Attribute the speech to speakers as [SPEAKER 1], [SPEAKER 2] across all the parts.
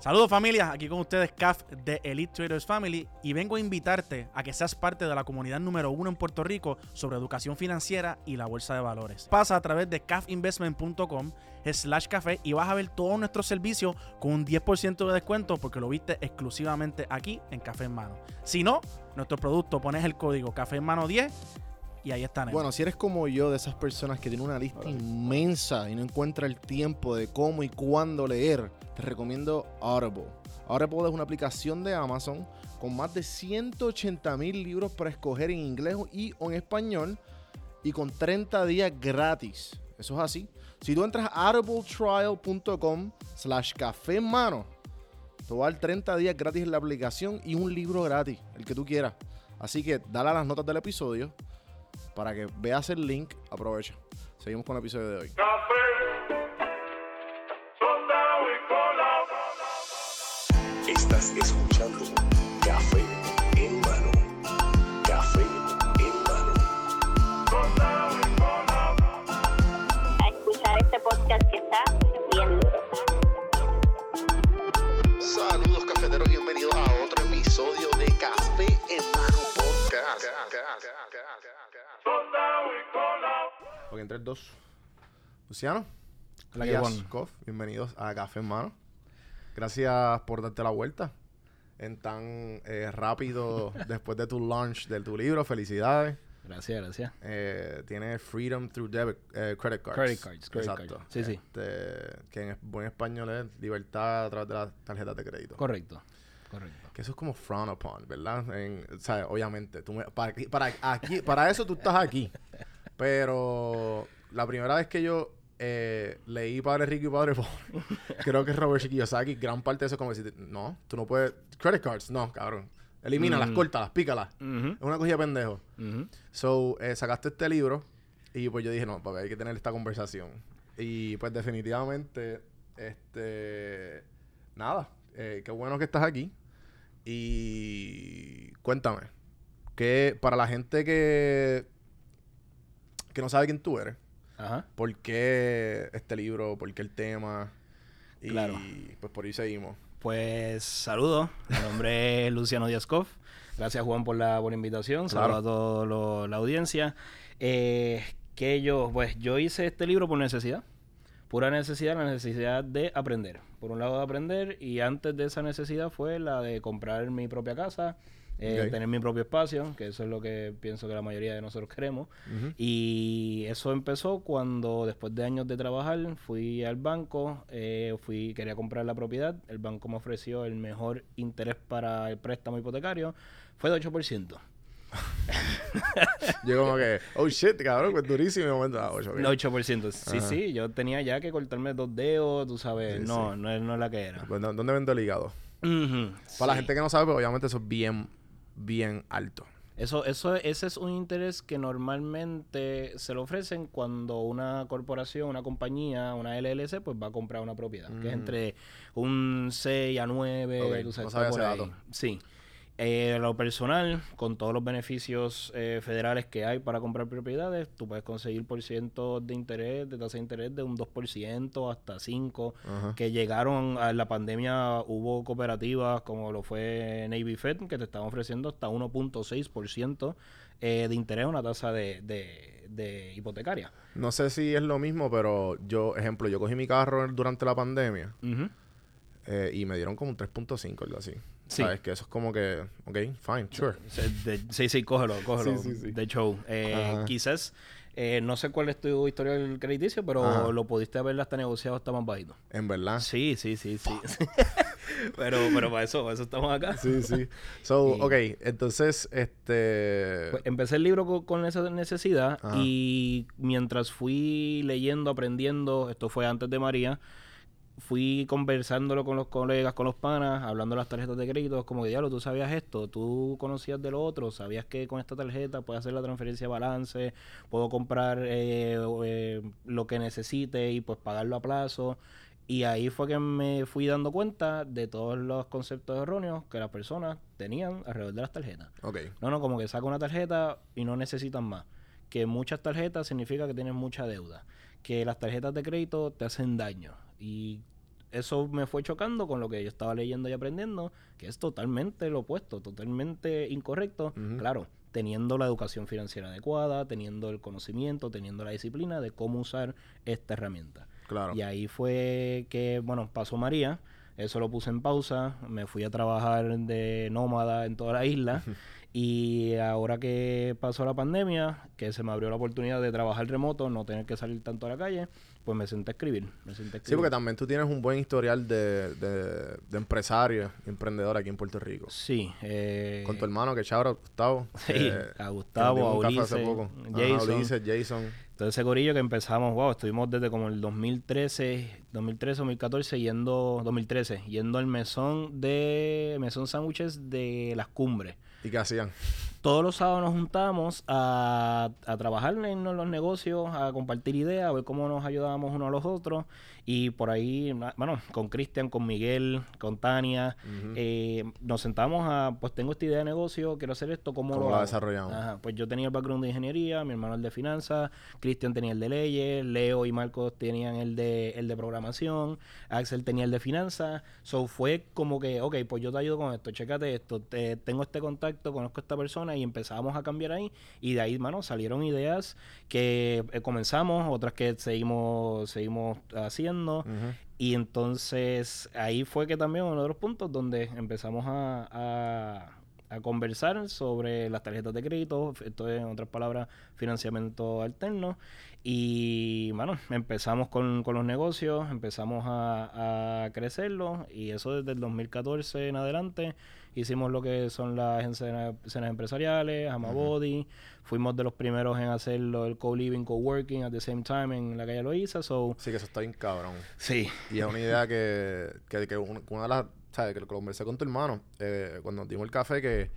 [SPEAKER 1] Saludos familia, aquí con ustedes CAF de Elite Traders Family y vengo a invitarte a que seas parte de la comunidad número uno en Puerto Rico sobre educación financiera y la bolsa de valores. Pasa a través de cafinvestment.com slash café y vas a ver todos nuestros servicios con un 10% de descuento porque lo viste exclusivamente aquí en Café en Mano. Si no, nuestro producto pones el código Café en Mano 10 y ahí está.
[SPEAKER 2] Bueno, si eres como yo, de esas personas que tienen una lista inmensa y no encuentra el tiempo de cómo y cuándo leer, te recomiendo Audible. Audible es una aplicación de Amazon con más de 180 mil libros para escoger en inglés y en español y con 30 días gratis. Eso es así. Si tú entras a audibletrial.com slash café en mano, te va a dar 30 días gratis en la aplicación y un libro gratis, el que tú quieras. Así que dale a las notas del episodio para que veas el link. Aprovecha. Seguimos con el episodio de hoy.
[SPEAKER 3] Estás escuchando Café en mano. Café en mano.
[SPEAKER 4] a escuchar este podcast que está bien.
[SPEAKER 3] Saludos cafeteros, bienvenidos a otro episodio de Café en mano podcast.
[SPEAKER 2] Ok, en 3, 2. Luciano.
[SPEAKER 1] Hola.
[SPEAKER 2] Koff, bienvenidos a Café en Mano. Gracias por darte la vuelta en tan eh, rápido después de tu launch de tu libro. Felicidades.
[SPEAKER 5] Gracias, gracias.
[SPEAKER 2] Eh, tiene Freedom Through Debit, eh, Credit Cards.
[SPEAKER 5] Credit cards, credit
[SPEAKER 2] Exacto.
[SPEAKER 5] cards. Sí, sí.
[SPEAKER 2] Este, que en buen español es libertad a través de las tarjetas de crédito.
[SPEAKER 5] Correcto, correcto.
[SPEAKER 2] Que eso es como frown upon, ¿verdad? En, o sea, obviamente, tú me- para, para, aquí, para eso tú estás aquí. Pero la primera vez que yo eh, leí Padre Rico y Padre Pobre, creo que Robert Kiyosaki, gran parte de eso es como decir, no, tú no puedes... Credit cards, no, cabrón. Elimínalas,
[SPEAKER 5] Mm.
[SPEAKER 2] córtalas, pícalas. Es una cogida de pendejo. So, eh, sacaste este libro y pues yo dije, no, porque hay que tener esta conversación. Y pues definitivamente, este, nada, eh, qué bueno que estás aquí. Y cuéntame, que para la gente que, que no sabe quién tú eres,
[SPEAKER 5] Ajá.
[SPEAKER 2] ¿por qué este libro? ¿Por qué el tema? Y
[SPEAKER 5] Claro.
[SPEAKER 2] pues por ahí seguimos.
[SPEAKER 5] Pues saludos. Mi nombre es Luciano Koff. Gracias, Juan, por la, la invitación.
[SPEAKER 2] Claro.
[SPEAKER 5] Saludos a toda la audiencia. Eh, que yo, pues yo hice este libro por necesidad. Pura necesidad, la necesidad de aprender. Por un lado de aprender y antes de esa necesidad fue la de comprar mi propia casa, eh, tener mi propio espacio, que eso es lo que pienso que la mayoría de nosotros queremos. Y eso empezó cuando después de años de trabajar fui al banco, eh, fui quería comprar la propiedad, el banco me ofreció el mejor interés para el préstamo hipotecario, fue de 8%.
[SPEAKER 2] Yo como que, oh shit, cabrón, pues durísimo. de momento, ah, ocho, ok.
[SPEAKER 5] No, 8%. Sí,
[SPEAKER 2] Ajá.
[SPEAKER 5] sí, yo tenía ya que cortarme dos dedos, tú sabes.
[SPEAKER 2] Sí,
[SPEAKER 5] no,
[SPEAKER 2] sí.
[SPEAKER 5] no es no es la que era.
[SPEAKER 2] Pues, ¿dó- ¿Dónde vendo el hígado? Para la gente que no sabe, pues obviamente eso es bien, bien alto.
[SPEAKER 5] Eso, eso, ese es un interés que normalmente se lo ofrecen cuando una corporación, una compañía, una LLC, pues va a comprar una propiedad, que es
[SPEAKER 2] Mm.
[SPEAKER 5] entre un 6 a 9,
[SPEAKER 2] Ok,
[SPEAKER 5] tú sabes,
[SPEAKER 2] no
[SPEAKER 5] por ahí. Sí. Eh, lo personal, con todos los beneficios eh, federales que hay para comprar propiedades, tú puedes conseguir por ciento de interés, de tasa de interés de un 2% hasta 5%,
[SPEAKER 2] Ajá.
[SPEAKER 5] que llegaron a la pandemia, hubo cooperativas como lo fue Navy Fed, que te estaban ofreciendo hasta 1.6% eh, de interés, una tasa de, de, de hipotecaria.
[SPEAKER 2] No sé si es lo mismo, pero yo, ejemplo, yo cogí mi carro durante la pandemia eh, y me dieron como un 3.5, algo así.
[SPEAKER 5] Sí.
[SPEAKER 2] ¿Sabes? Que eso es como que, ok, fine, sure.
[SPEAKER 5] De- sí, sí, cógelo, cógelo.
[SPEAKER 2] Sí.
[SPEAKER 5] De show. Eh, quizás, eh, no sé cuál es tu historial crediticio, pero
[SPEAKER 2] Ajá.
[SPEAKER 5] lo pudiste haber hasta negociado hasta más bajito.
[SPEAKER 2] En verdad.
[SPEAKER 5] Sí, sí, sí, sí. pero, pero para eso, para eso estamos acá.
[SPEAKER 2] Sí, sí. So,
[SPEAKER 5] Y-
[SPEAKER 2] ok, entonces, este...
[SPEAKER 5] Pues, empecé el libro co- con, esa necesidad
[SPEAKER 2] Ajá.
[SPEAKER 5] y mientras fui leyendo, aprendiendo, esto fue antes de María, fui conversándolo con los colegas, con los panas, hablando de las tarjetas de crédito, como que, diablo, tú sabías esto, tú conocías de lo otro, sabías que con esta tarjeta puedo hacer la transferencia de balance, puedo comprar eh, eh, lo que necesite y pues pagarlo a plazo. Y ahí fue que me fui dando cuenta de todos los conceptos erróneos que las personas tenían alrededor de las tarjetas.
[SPEAKER 2] Ok.
[SPEAKER 5] No, no, como que saca una tarjeta y no necesitan más. Que muchas tarjetas significa que tienes mucha deuda. Que las tarjetas de crédito te hacen daño. Y eso me fue chocando con lo que yo estaba leyendo y aprendiendo, que es totalmente lo opuesto, totalmente incorrecto. Claro, teniendo la educación financiera adecuada, teniendo el conocimiento, teniendo la disciplina de cómo usar esta herramienta.
[SPEAKER 2] Claro.
[SPEAKER 5] Y ahí fue que, bueno, pasó María, eso lo puse en pausa, me fui a trabajar de nómada en toda la isla y ahora que pasó la pandemia, que se me abrió la oportunidad de trabajar remoto, no tener que salir tanto a la calle, pues me senté a escribir, me senté a
[SPEAKER 2] Sí,
[SPEAKER 5] escribir.
[SPEAKER 2] porque también tú tienes un buen historial de, de, de empresario, emprendedor aquí en Puerto Rico.
[SPEAKER 5] Sí, eh,
[SPEAKER 2] Con tu hermano, que chabra, Gustavo.
[SPEAKER 5] Sí, a Gustavo, a
[SPEAKER 2] café hace
[SPEAKER 5] Ulises,
[SPEAKER 2] poco. Ajá,
[SPEAKER 5] Jason.
[SPEAKER 2] Ulises, Jason.
[SPEAKER 5] Entonces ese corillo que empezamos, wow, estuvimos desde como el 2013, 2013, 2014 yendo, 2013, yendo al mesón de, mesón sándwiches de las cumbres.
[SPEAKER 2] ¿Y qué hacían?
[SPEAKER 5] Todos los sábados nos juntamos a, a trabajar en los negocios, a compartir ideas, a ver cómo nos ayudábamos unos a los otros. Y por ahí, bueno, con Cristian, con Miguel, con Tania, eh, nos sentamos a, pues tengo esta idea de negocio, quiero hacer esto, ¿cómo,
[SPEAKER 2] ¿Cómo
[SPEAKER 5] lo
[SPEAKER 2] la desarrollamos?
[SPEAKER 5] Ajá, pues yo tenía el background de ingeniería, mi hermano el de finanzas, Cristian tenía el de leyes, Leo y Marcos tenían el de, el de programación, Axel tenía el de finanzas. So fue como que, ok, pues yo te ayudo con esto, chécate esto, te- tengo este contacto, conozco a esta persona y empezamos a cambiar ahí. Y de ahí, mano, salieron ideas que eh, comenzamos, otras que seguimos, seguimos haciendo. Y entonces ahí fue que también uno de los puntos donde empezamos a, a- a conversar sobre las tarjetas de crédito, esto es en otras palabras financiamiento alterno. Y bueno, empezamos con, con los negocios, empezamos a, a crecerlo y eso desde el 2014 en adelante. Hicimos lo que son las escenas, escenas empresariales, Amabody. Fuimos de los primeros en hacerlo, el co-living, co-working at the same time en la calle Loíza. So,
[SPEAKER 2] Sí, que eso está bien cabrón.
[SPEAKER 5] sí,
[SPEAKER 2] Y es una idea que, que, que un- una de las, ¿sabes? Que lo conversé con tu hermano eh, cuando dimos el café, que,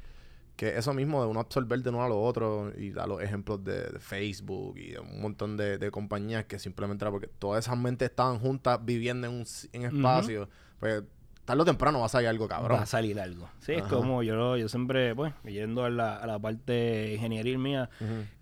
[SPEAKER 2] que eso mismo de uno absorber de uno a lo otro y dar los ejemplos de, de Facebook y de un montón de, de compañías que simplemente era porque todas esas mentes estaban juntas viviendo en un en espacio. Pues tarde o temprano va a salir algo cabrón.
[SPEAKER 5] Va a salir algo. Sí, es como yo, yo siempre, pues, yendo a la, a la parte ingenieril mía,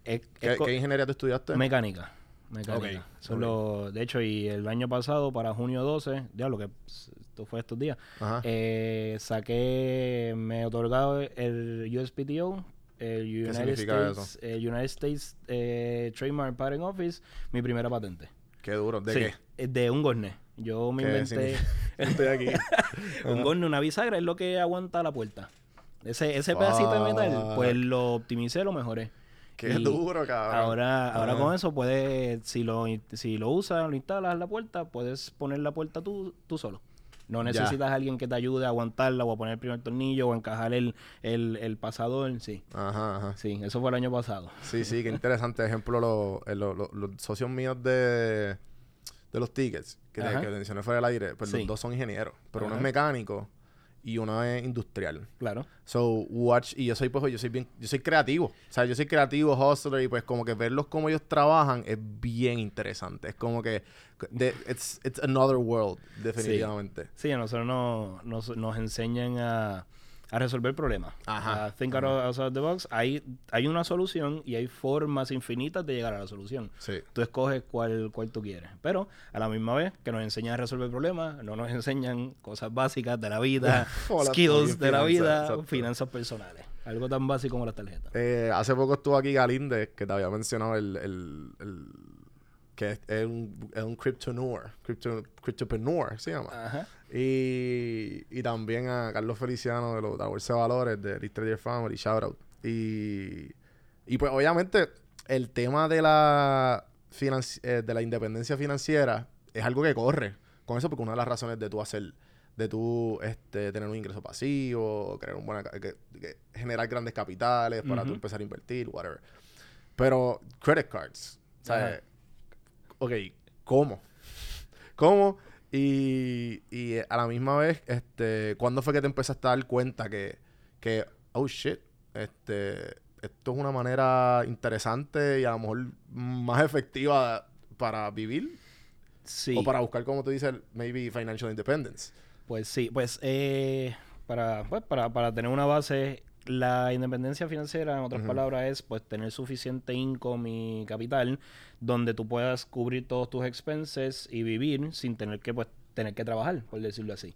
[SPEAKER 5] es,
[SPEAKER 2] ¿Qué,
[SPEAKER 5] es co-
[SPEAKER 2] qué ingeniería tú estudiaste?
[SPEAKER 5] mecánica. Mecánica. Solo, de hecho, y el año pasado, para junio 12, diablo, que pues, esto fue estos días, eh, saqué, me otorgado el USPTO, el United States, el United States eh, Trademark Patent Office, mi primera patente.
[SPEAKER 2] qué duro. ¿De
[SPEAKER 5] Sí,
[SPEAKER 2] qué?
[SPEAKER 5] eh, De un gorne. Yo me
[SPEAKER 2] ¿Qué
[SPEAKER 5] inventé
[SPEAKER 2] Estoy aquí.
[SPEAKER 5] un gorne, una bisagra, es lo que aguanta la puerta. Ese, ese pedacito de metal, pues lo optimicé, lo mejoré.
[SPEAKER 2] Qué
[SPEAKER 5] Y
[SPEAKER 2] duro, cabrón.
[SPEAKER 5] Ahora, ahora con eso puedes, si lo, si lo usas, lo instalas en la puerta, puedes poner la puerta tú, tú solo. No necesitas a alguien que te ayude a aguantarla o a poner el primer tornillo o a encajar el, el, el pasador. Sí,
[SPEAKER 2] Ajá, ajá.
[SPEAKER 5] sí, eso fue el año pasado.
[SPEAKER 2] Sí, sí, qué interesante. Ejemplo, los, eh, los, los- los socios míos de, de los tickets, que, te- que mencioné fuera del aire, pues
[SPEAKER 5] Sí.
[SPEAKER 2] los dos son ingenieros, pero uno es mecánico y uno es industrial.
[SPEAKER 5] Claro.
[SPEAKER 2] So, watch, y yo soy, pues, yo soy bien, yo soy creativo. O sea, yo soy creativo, hustler, y pues como que verlos como ellos trabajan es bien interesante. Es como que, de- it's, it's another world, definitivamente.
[SPEAKER 5] Sí, a nosotros nos, nos, nos enseñan a, a resolver problemas.
[SPEAKER 2] Ajá,
[SPEAKER 5] A think of- outside the box. Hay, hay una solución y hay formas infinitas de llegar a la solución.
[SPEAKER 2] Sí.
[SPEAKER 5] Tú escoges cuál, cuál tú quieres. Pero a la misma vez que nos enseñan a resolver problemas, no nos enseñan cosas básicas de la vida, skills de la vida,
[SPEAKER 2] exacto.
[SPEAKER 5] finanzas personales. Algo tan básico como las tarjetas.
[SPEAKER 2] Eh, hace poco estuvo aquí Galíndez, que te había mencionado el, el, el- que es, es un, es un cryptoneur, crypto, cryptopreneur se llama.
[SPEAKER 5] Ajá.
[SPEAKER 2] Y, y también a Carlos Feliciano de, los, de la Bolsa de Valores, de Elite Trader Family, shout out. Y, y pues obviamente el tema de la, eh, de la independencia financiera es algo que corre con eso porque una de las razones de tú hacer, de tú este, tener un ingreso pasivo, crear un buena, ca- que- que generar grandes capitales para tú
[SPEAKER 5] Ujú.
[SPEAKER 2] empezar a invertir, whatever. Pero credit cards, ¿sabes? Ok, ¿cómo? ¿Cómo? Y, y a la misma vez, este, ¿cuándo fue que te empezaste a dar cuenta que, que oh shit, este, esto es una manera interesante y a lo mejor más efectiva para vivir?
[SPEAKER 5] Sí.
[SPEAKER 2] O para buscar, como tú dices, maybe financial independence.
[SPEAKER 5] Pues sí, pues, eh, para, pues para, para tener una base, la independencia financiera, en otras palabras, es pues tener suficiente income y capital donde tú puedas cubrir todos tus expenses y vivir sin tener que pues tener que trabajar, por decirlo así.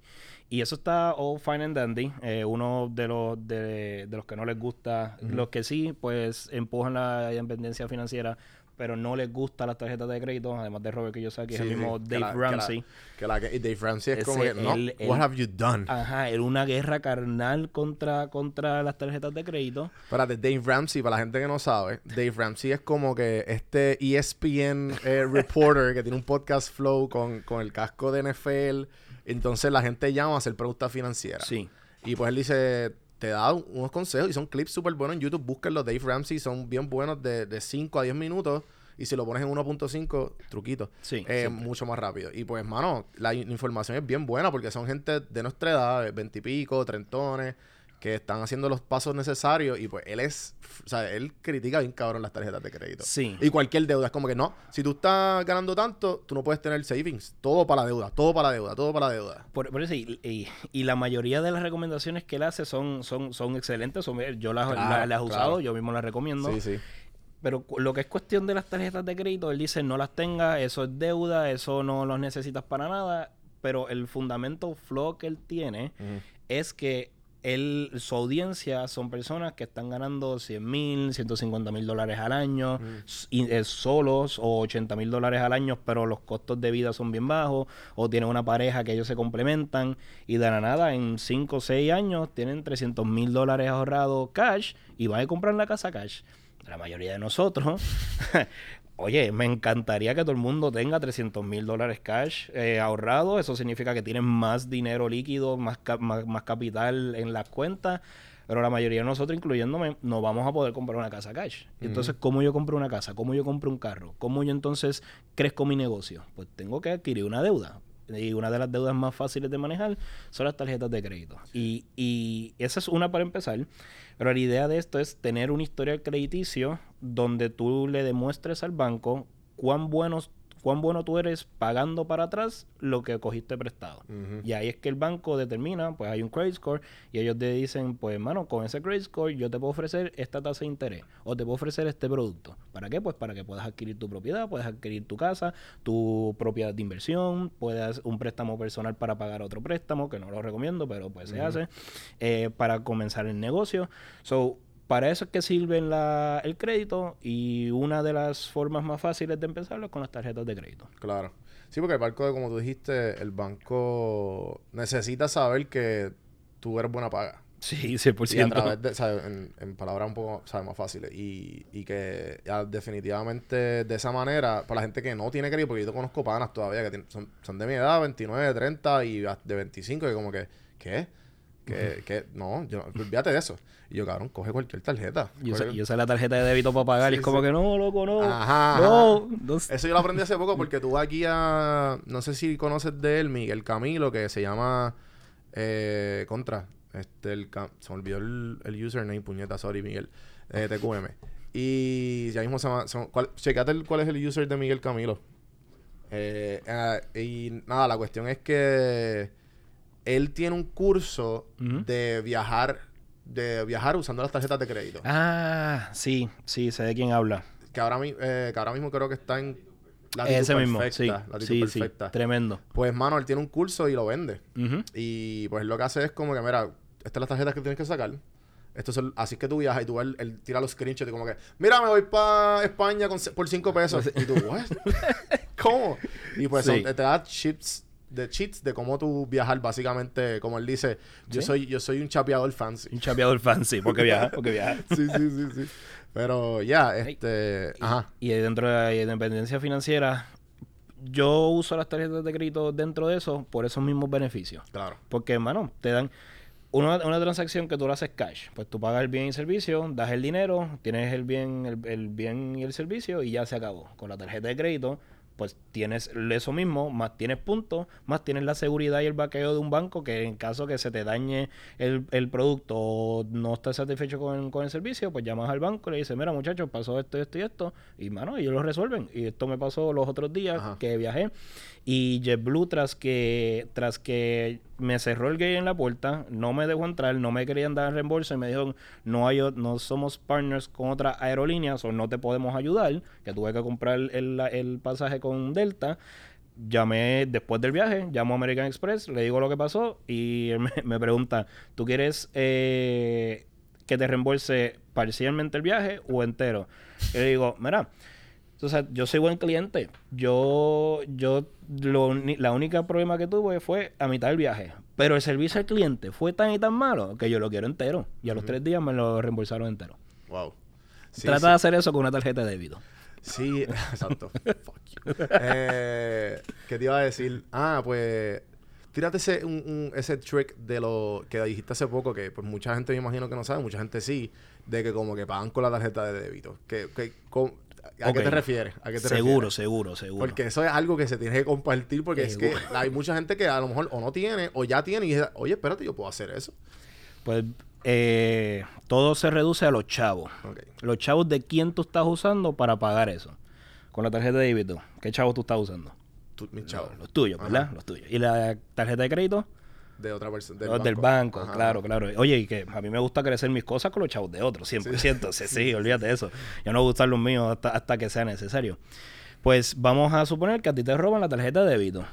[SPEAKER 5] Y eso está all fine and dandy. Eh, uno de los de, de los que no les gusta, los que sí, pues empujan la independencia financiera, pero no les gustan las tarjetas de crédito, además de Robert Kiyosaki, es
[SPEAKER 2] Sí,
[SPEAKER 5] el mismo
[SPEAKER 2] sí,
[SPEAKER 5] Dave
[SPEAKER 2] la- que la-
[SPEAKER 5] Ramsey.
[SPEAKER 2] Que la que y Dave Ramsey es como
[SPEAKER 5] Ese,
[SPEAKER 2] que, no, what have you done?
[SPEAKER 5] Ajá, era una guerra carnal contra, contra las tarjetas de crédito.
[SPEAKER 2] Espérate, Dave Ramsey, para la gente que no sabe, Dave Ramsey es como que este ESPN eh, reporter que tiene un podcast flow con, con el casco de NFL. Entonces la gente llama a hacer preguntas financieras.
[SPEAKER 5] Sí.
[SPEAKER 2] Y pues él dice, te da unos consejos y son clips súper buenos en YouTube. Búsquenlos, Dave Ramsey, son bien buenos de, de 5 a 10 minutos. Y si lo pones en 1.5, truquito.
[SPEAKER 5] Sí,
[SPEAKER 2] eh, mucho más rápido. Y pues, mano, la in- información es bien buena porque son gente de nuestra edad, veintipico, trentones, que están haciendo los pasos necesarios. Y pues él es, o sea, él critica bien cabrón las tarjetas de crédito.
[SPEAKER 5] Sí.
[SPEAKER 2] Y cualquier deuda. Es como que no, si tú estás ganando tanto, tú no puedes tener savings. Todo para la deuda, todo para la deuda, todo para la deuda.
[SPEAKER 5] Por, por eso, y, y- y la mayoría de las recomendaciones que él hace son, son, son excelentes. son- yo las,
[SPEAKER 2] Claro,
[SPEAKER 5] las he usado,
[SPEAKER 2] claro.
[SPEAKER 5] yo mismo las recomiendo.
[SPEAKER 2] Sí, sí.
[SPEAKER 5] Pero lo que es cuestión de las tarjetas de crédito, él dice no las tengas, eso es deuda, eso no los necesitas para nada. Pero el fundamento flow que él tiene es que él, su audiencia son personas que están ganando 100 mil, 150 mil dólares al año, y, eh, solos, o 80 mil dólares al año, pero los costos de vida son bien bajos, o tienen una pareja que ellos se complementan, y de la nada, en 5 o 6 años, tienen 300 mil dólares ahorrados cash, y van a comprar la casa cash. La mayoría de nosotros, Oye, me encantaría que todo el mundo tenga 300 mil dólares cash eh, ahorrado. Eso significa que tienen más dinero líquido, más, más capital en las cuentas. Pero la mayoría de nosotros, incluyéndome, no vamos a poder comprar una casa cash. Entonces, ¿cómo yo compro una casa? ¿Cómo yo compro un carro? ¿Cómo yo entonces crezco mi negocio? Pues tengo que adquirir una deuda. Y una de las deudas más fáciles de manejar son las tarjetas de crédito. Y, y esa es una para empezar. Pero la idea de esto es tener un historial crediticio donde tú le demuestres al banco cuán buenos cuán bueno tú eres pagando para atrás lo que cogiste prestado. Y ahí es que el banco determina, pues hay un credit score y ellos te dicen, pues hermano, con ese credit score yo te puedo ofrecer esta tasa de interés o te puedo ofrecer este producto. ¿Para qué? Pues para que puedas adquirir tu propiedad, puedas adquirir tu casa, tu propiedad de inversión, puedas un préstamo personal para pagar otro préstamo, que no lo recomiendo, pero pues se hace, eh, para comenzar el negocio. So, para eso es que sirve la- el crédito y una de las formas más fáciles de empezarlo es con las tarjetas de crédito.
[SPEAKER 2] Claro. Sí, porque el banco, como tú dijiste, el banco necesita saber que tú eres buena paga.
[SPEAKER 5] Sí, 100%.
[SPEAKER 2] Y a través de, ¿sabes? En, en palabras un poco ¿sabes? más fáciles. Y, y que ya definitivamente de esa manera, para la gente que no tiene crédito, porque yo te conozco panas todavía que tienen- son, son de mi edad, 29, 30 y de 25, que como que, ¿qué? Que, que no, yo, olvídate de eso. Y yo, cabrón, coge cualquier tarjeta.
[SPEAKER 5] Yo usé la tarjeta de débito para pagar y es como
[SPEAKER 2] sí.
[SPEAKER 5] que no, loco, no.
[SPEAKER 2] Ajá,
[SPEAKER 5] no, no sé.
[SPEAKER 2] Eso yo lo aprendí hace poco porque tú vas aquí a. No sé si conoces de él, Miguel Camilo, que se llama. Eh, contra. Este, el, se me olvidó el, el username, puñeta, sorry, Miguel. Eh, TQM. Y ya mismo se llama. se ¿cuál, checate el- cuál es el user de Miguel Camilo. Eh, ah, y nada, la cuestión es que él tiene un curso de viajar. De viajar usando las tarjetas de crédito.
[SPEAKER 5] Ah, sí, sí, sé de quién habla.
[SPEAKER 2] Que ahora, mi- eh, que ahora mismo creo que está en. Latitud
[SPEAKER 5] Ese mismo,
[SPEAKER 2] Perfecta,
[SPEAKER 5] sí.
[SPEAKER 2] Latitud
[SPEAKER 5] Sí, sí,
[SPEAKER 2] Perfecta.
[SPEAKER 5] tremendo.
[SPEAKER 2] Pues, mano, él tiene un curso y lo vende. Y pues lo que hace es como que, mira, estas son las tarjetas que tienes que sacar. Estos son, así es que tú viajas y tú él, él tira los screenshots y como que, mira, me voy para España con, por 5 pesos. Y tú, ¿what? ¿Cómo? Y pues son-
[SPEAKER 5] Sí.
[SPEAKER 2] te da chips de cheats de cómo tú viajar básicamente como él dice yo
[SPEAKER 5] Sí.
[SPEAKER 2] soy yo soy un chapeador fancy
[SPEAKER 5] Un chapeador fancy, porque viaja, porque viaja.
[SPEAKER 2] sí sí sí sí pero ya este ajá
[SPEAKER 5] Y dentro de la independencia financiera, yo uso las tarjetas de crédito dentro de eso por esos mismos beneficios.
[SPEAKER 2] claro
[SPEAKER 5] Porque, hermano, te dan una, una transacción que tú la haces cash. Pues tú pagas el bien y servicio, das el dinero, tienes el bien, el, el bien y el servicio y ya se acabó. Con la tarjeta de crédito, pues tienes eso mismo, más tienes puntos, más tienes la seguridad y el vaqueo de un banco que en caso que se te dañe el, el producto o no estás satisfecho con, con el servicio, pues llamas al banco y le dices, mira muchachos, pasó esto, esto y esto, y mano, ellos lo resuelven. Y esto me pasó los otros días
[SPEAKER 2] Ajá.
[SPEAKER 5] que viajé. Y JetBlue, tras que, tras que me cerró el gate en la puerta, no me dejó entrar, no me querían dar reembolso y me dijeron, no hay, no somos partners con otras aerolíneas o no te podemos ayudar, que tuve que comprar el, el pasaje con Delta. Llamé después del viaje, llamo a American Express, le digo lo que pasó y me, me pregunta, ¿tú quieres eh, que te reembolse parcialmente el viaje o entero? Y le digo, mira, o sea, yo soy buen cliente. Yo, yo, lo, la única problema que tuve fue a mitad del viaje. Pero el servicio al cliente fue tan y tan malo que yo lo quiero entero. Y a los tres días me lo reembolsaron entero.
[SPEAKER 2] Wow. Sí,
[SPEAKER 5] Trata
[SPEAKER 2] sí.
[SPEAKER 5] de hacer eso con una tarjeta de débito.
[SPEAKER 2] Sí, exacto. Fuck you. Eh, ¿Qué te iba a decir? Ah, pues. Tírate ese, un, un- ese trick de lo que dijiste hace poco, que pues mucha gente me imagino que no sabe, mucha gente sí, de que como que pagan con la tarjeta de débito. Que, que, con- ¿A qué te refieres? ¿A qué te
[SPEAKER 5] Seguro,
[SPEAKER 2] refieres?
[SPEAKER 5] seguro, seguro.
[SPEAKER 2] Porque eso es algo que se tiene que compartir, porque es que hay mucha gente que a lo mejor o no tiene, o ya tiene, y dice, oye, espérate, yo puedo hacer eso.
[SPEAKER 5] Pues eh, todo se reduce a los chavos. Los chavos de quién tú estás usando para pagar eso. Con la tarjeta de débito. ¿Qué chavos tú estás usando?
[SPEAKER 2] Tú, mi chavo.
[SPEAKER 5] Los tuyos, ¿verdad? Los tuyos. ¿Y la tarjeta de crédito?
[SPEAKER 2] De otra persona.
[SPEAKER 5] Los del banco,
[SPEAKER 2] Ajá.
[SPEAKER 5] claro, claro. Oye, y que a mí me gusta crecer mis cosas con los chavos de otros, 100%. Sí, sí, olvídate de eso. Yo no voy a usar los míos hasta, hasta que sea necesario. Pues vamos a suponer que a ti te roban la tarjeta de débito.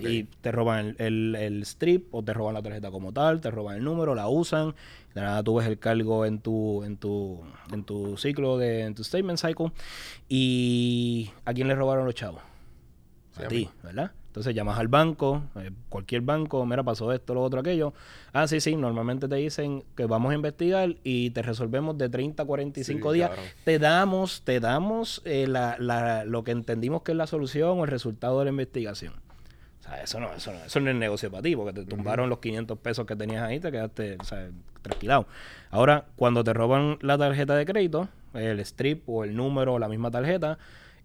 [SPEAKER 5] Y te roban el, el- el strip o te roban la tarjeta como tal, te roban el número, la usan. De nada tú ves el cargo en tu, en tu, en tu ciclo, de, en tu statement cycle. ¿Y a quién le robaron los chavos?
[SPEAKER 2] Sí,
[SPEAKER 5] a
[SPEAKER 2] a
[SPEAKER 5] ti. ¿verdad? Entonces llamas al banco, eh, cualquier banco, mira, pasó esto, lo otro, aquello. Ah, sí, sí, normalmente te dicen que vamos a investigar y te resolvemos de 30 a 45
[SPEAKER 2] Sí,
[SPEAKER 5] días. Te damos, te damos eh, la, la- lo que entendimos que es la solución o el resultado de la investigación. O sea, eso no, eso no, eso no es negocio para ti, porque te tumbaron los 500 pesos que tenías ahí, te quedaste, o sea, tranquilado. Ahora, cuando te roban la tarjeta de crédito, el strip o el número o la misma tarjeta,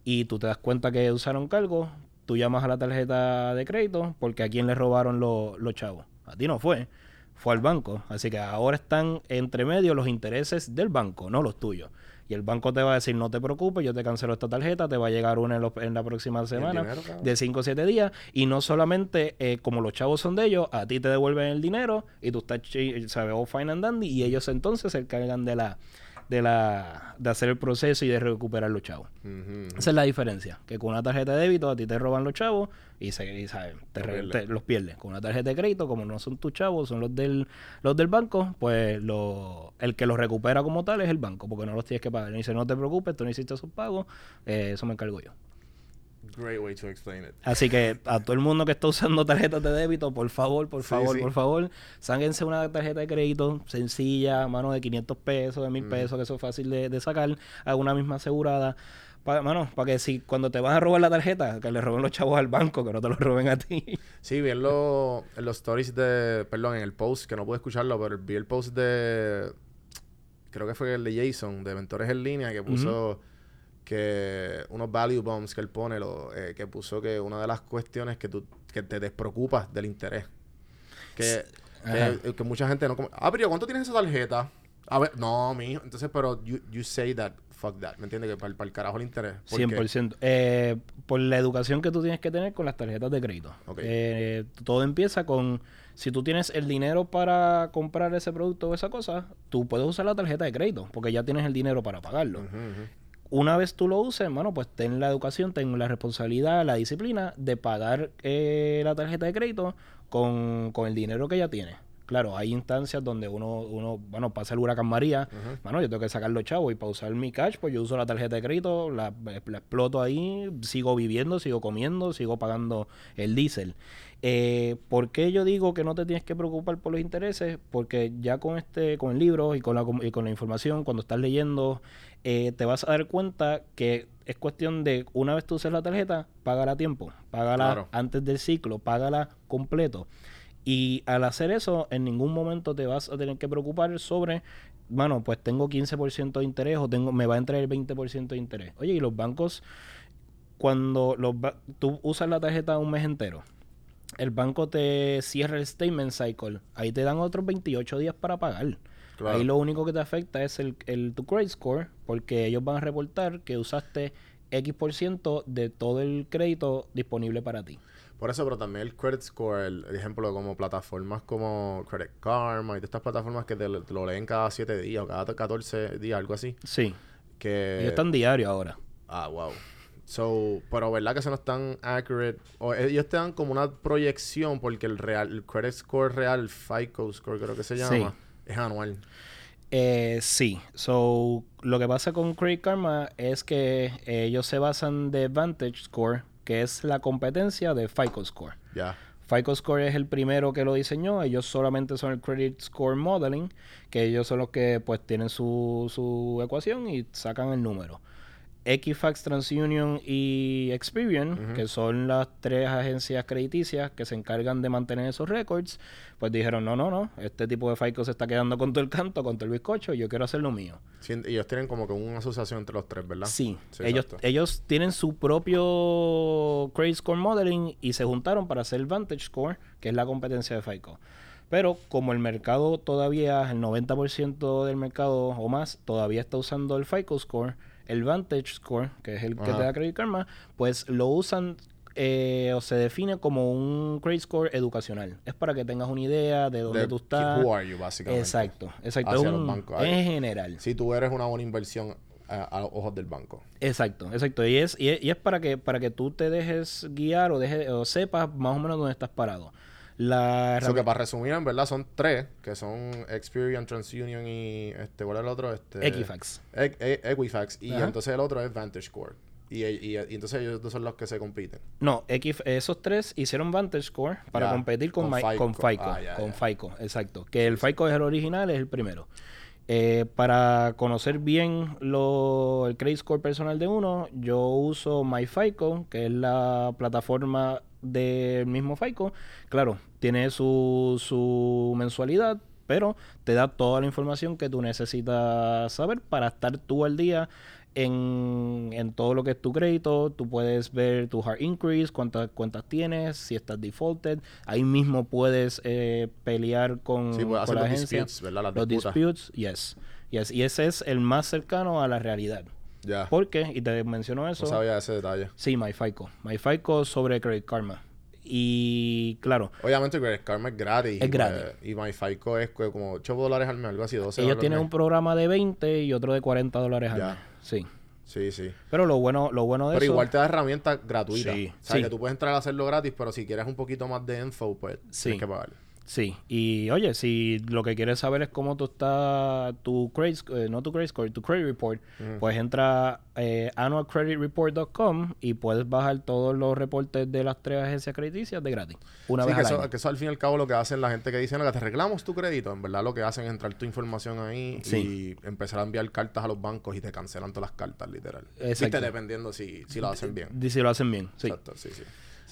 [SPEAKER 5] y tú te das cuenta que usaron cargo, tú llamas a la tarjeta de crédito porque a quién le robaron lo- los chavos. A ti no fue, fue al banco. Así que ahora están entre medio los intereses del banco, no los tuyos. Y el banco te va a decir, no te preocupes, yo te cancelo esta tarjeta, te va a llegar una en, los- en la próxima semana
[SPEAKER 2] dinero,
[SPEAKER 5] de 5 o 7 días. Y no solamente, eh, como los chavos son de ellos, a ti te devuelven el dinero y tú estás, sabes, all fine and dandy, y ellos entonces se encargan de la de la de hacer el proceso y de recuperar los chavos. Esa es la diferencia. Que con una tarjeta de débito a ti te roban los chavos y, se, y, te- los pierdes. Con una tarjeta de crédito, como no son tus chavos, son los del, los del banco, pues lo, el que los recupera como tal es el banco, porque no los tienes que pagar. Y dice, no te preocupes, tú no hiciste esos pagos, eh, eso me encargo yo.
[SPEAKER 2] Great way to explain it.
[SPEAKER 5] Así que a todo el mundo que está usando tarjetas de débito, por favor, por favor,
[SPEAKER 2] sí.
[SPEAKER 5] por favor, sáquense una tarjeta de crédito sencilla, mano de 500 pesos, de 1000
[SPEAKER 2] Mm.
[SPEAKER 5] pesos, que eso es fácil de, de sacar, a una misma asegurada. Para, mano, para que si cuando te vas a robar la tarjeta, que le roben los chavos al banco, que no te lo roben a ti.
[SPEAKER 2] Sí, vi en, lo- en los stories de. Perdón, en el post, que no pude escucharlo, pero vi el post de. Creo que fue el de Jason, de Mentores en Línea, que puso que unos value bombs que él pone, lo, eh, que puso que una de las cuestiones que tú que te despreocupas del interés. Que,
[SPEAKER 5] Ajá.
[SPEAKER 2] que, que mucha gente no como, ah, pero ¿cuánto tienes esa tarjeta? A ver, no, mijo. Entonces, pero you, you say that, fuck that. ¿Me entiendes? Que para, el carajo el interés. ¿Por qué?
[SPEAKER 5] 100%. Eh, por la educación que tú tienes que tener con las tarjetas de crédito.
[SPEAKER 2] Ok.
[SPEAKER 5] Eh, todo empieza con, si tú tienes el dinero para comprar ese producto o esa cosa, tú puedes usar la tarjeta de crédito, porque ya tienes el dinero para pagarlo.
[SPEAKER 2] Ujú.
[SPEAKER 5] Una vez tú lo uses, hermano, pues ten la educación, ten la responsabilidad, la disciplina de pagar eh, la tarjeta de crédito con, con el dinero que ya tienes. Claro, hay instancias donde uno, uno bueno, pasa el huracán María, bueno, yo tengo que sacar los chavos y para usar mi cash, pues yo uso la tarjeta de crédito, la, la exploto ahí, sigo viviendo, sigo comiendo, sigo pagando el diésel. Eh, ¿Por qué yo digo que no te tienes que preocupar por los intereses? Porque ya con este, con el libro y con la, y con la información, cuando estás leyendo, eh, te vas a dar cuenta que es cuestión de una vez tú uses la tarjeta, págala a tiempo, págala
[SPEAKER 2] Claro.
[SPEAKER 5] antes del ciclo, págala completo. Y al hacer eso, en ningún momento te vas a tener que preocupar sobre, bueno, pues tengo 15% de interés o tengo me va a entrar el 20% de interés. Oye, y los bancos cuando los ba- tú usas la tarjeta un mes entero, el banco te cierra el statement cycle, ahí te dan otros 28 días para pagar.
[SPEAKER 2] Claro.
[SPEAKER 5] Ahí lo único que te afecta es el, el tu credit score, porque ellos van a reportar que usaste X por ciento de todo el crédito disponible para ti.
[SPEAKER 2] Por eso, pero también el credit score, el, el ejemplo como plataformas como Credit Karma y de estas plataformas que te, lo- te lo leen cada 7 días o cada 14 días, algo así.
[SPEAKER 5] Sí,
[SPEAKER 2] Que...
[SPEAKER 5] ellos están diario ahora.
[SPEAKER 2] Ah, wow. So, pero verdad que eso no es tan accurate. O ellos te dan como una proyección porque el real, el credit score real, el FICO score creo que se llama,
[SPEAKER 5] Sí.
[SPEAKER 2] es anual.
[SPEAKER 5] Eh, sí, so lo que pasa con Credit Karma es que ellos se basan de Vantage Score, que es la competencia de FICO Score.
[SPEAKER 2] Ya.
[SPEAKER 5] FICO Score es el primero que lo diseñó, ellos solamente son el Credit Score Modeling, que ellos son los que pues tienen su, su ecuación y sacan el número. Equifax, TransUnion y Experian, que son las tres agencias crediticias que se encargan de mantener esos récords, pues dijeron, no, no, no, este tipo de FICO se está quedando con todo el canto, con todo el bizcocho, yo quiero hacer lo mío.
[SPEAKER 2] Sí, ellos tienen como que una asociación entre los tres, ¿verdad?
[SPEAKER 5] Sí,
[SPEAKER 2] Sí,
[SPEAKER 5] ellos,
[SPEAKER 2] exacto.
[SPEAKER 5] ellos tienen su propio Credit Score Modeling y se juntaron para hacer Vantage Score, que es la competencia de FICO. Pero como el mercado todavía, el 90% del mercado o más, todavía está usando el FICO Score, el Vantage Score, que es el que te da Credit Karma, pues lo usan eh, o se define como un Credit Score educacional. Es para que tengas una idea de dónde
[SPEAKER 2] De
[SPEAKER 5] tú estás.
[SPEAKER 2] Who are you, básicamente.
[SPEAKER 5] Exacto, exacto.
[SPEAKER 2] Hacia
[SPEAKER 5] es
[SPEAKER 2] los bancos.
[SPEAKER 5] en general.
[SPEAKER 2] Si tú eres una buena inversión a, a los ojos del banco.
[SPEAKER 5] Exacto, exacto. Y es, y es, y es para que para que tú te dejes guiar o, dejes, o sepas más o menos dónde estás parado. La
[SPEAKER 2] Eso que para resumir, en verdad, son tres, que son Experian, TransUnion y este, ¿cuál es el otro? Este,
[SPEAKER 5] Equifax.
[SPEAKER 2] E- E- Equifax. Y
[SPEAKER 5] Ajá.
[SPEAKER 2] entonces el otro es Vantage Score. Y, y, y entonces ellos dos son los que se compiten.
[SPEAKER 5] No, esos tres hicieron Vantage Score para competir con,
[SPEAKER 2] con FICO.
[SPEAKER 5] con FICO.
[SPEAKER 2] Ah,
[SPEAKER 5] con. FICO, exacto. Que el FICO es el original, es el primero. Eh, para conocer bien lo, el credit score personal de uno, yo uso MyFICO, que es la plataforma del mismo FICO. Claro, tiene su, su mensualidad, pero te da toda la información que tú necesitas saber para estar tú al día en, en todo lo que es tu crédito. Tú puedes ver tu hard increase, cuántas cuentas tienes, si estás defaulted. Ahí mismo puedes eh, pelear con,
[SPEAKER 2] Sí, puedes
[SPEAKER 5] Mm, con
[SPEAKER 2] hacer
[SPEAKER 5] la
[SPEAKER 2] los
[SPEAKER 5] agencia.
[SPEAKER 2] disputes, ¿verdad? Las
[SPEAKER 5] Los
[SPEAKER 2] disputas.
[SPEAKER 5] disputes, yes. yes. Y ese es el más cercano a la realidad.
[SPEAKER 2] Ya.
[SPEAKER 5] ¿Por qué? Y te menciono
[SPEAKER 2] No
[SPEAKER 5] eso.
[SPEAKER 2] sabía ese detalle.
[SPEAKER 5] Sí, MyFICO. MyFICO sobre Credit Karma. Y claro,
[SPEAKER 2] Obviamente Credit Karma es gratis.
[SPEAKER 5] Es gratis.
[SPEAKER 2] pues, y MyFICO es como 8 dólares al mes, algo así, 12
[SPEAKER 5] ellos tienen un programa de 20 y otro de 40 dólares al
[SPEAKER 2] Ya.
[SPEAKER 5] mes. Sí.
[SPEAKER 2] Sí, sí.
[SPEAKER 5] Pero lo bueno, lo bueno de
[SPEAKER 2] Pero
[SPEAKER 5] eso...
[SPEAKER 2] igual te da herramientas gratuitas.
[SPEAKER 5] Sí,
[SPEAKER 2] O sea,
[SPEAKER 5] sí.
[SPEAKER 2] que tú puedes entrar a hacerlo gratis, pero si quieres un poquito más de info, pues
[SPEAKER 5] Sí.
[SPEAKER 2] tienes que pagar.
[SPEAKER 5] Sí, y oye, si lo que quieres saber es cómo tú está tu credit, eh, no tu credit score, tu credit report,
[SPEAKER 2] Ujú.
[SPEAKER 5] pues entra eh, annualcreditreport.com y puedes bajar todos los reportes de las tres agencias crediticias de gratis. Una
[SPEAKER 2] Sí,
[SPEAKER 5] vez
[SPEAKER 2] que
[SPEAKER 5] al
[SPEAKER 2] eso,
[SPEAKER 5] año.
[SPEAKER 2] que eso al fin y al cabo lo que hacen la gente que dice, no, que te reclamos tu crédito. En verdad lo que hacen es entrar tu información ahí
[SPEAKER 5] Sí.
[SPEAKER 2] y empezar a enviar cartas a los bancos y te cancelan todas las cartas, literal.
[SPEAKER 5] Exacto.
[SPEAKER 2] Viste, dependiendo si, si lo hacen bien.
[SPEAKER 5] Si lo hacen bien, sí.
[SPEAKER 2] Exacto, sí, sí.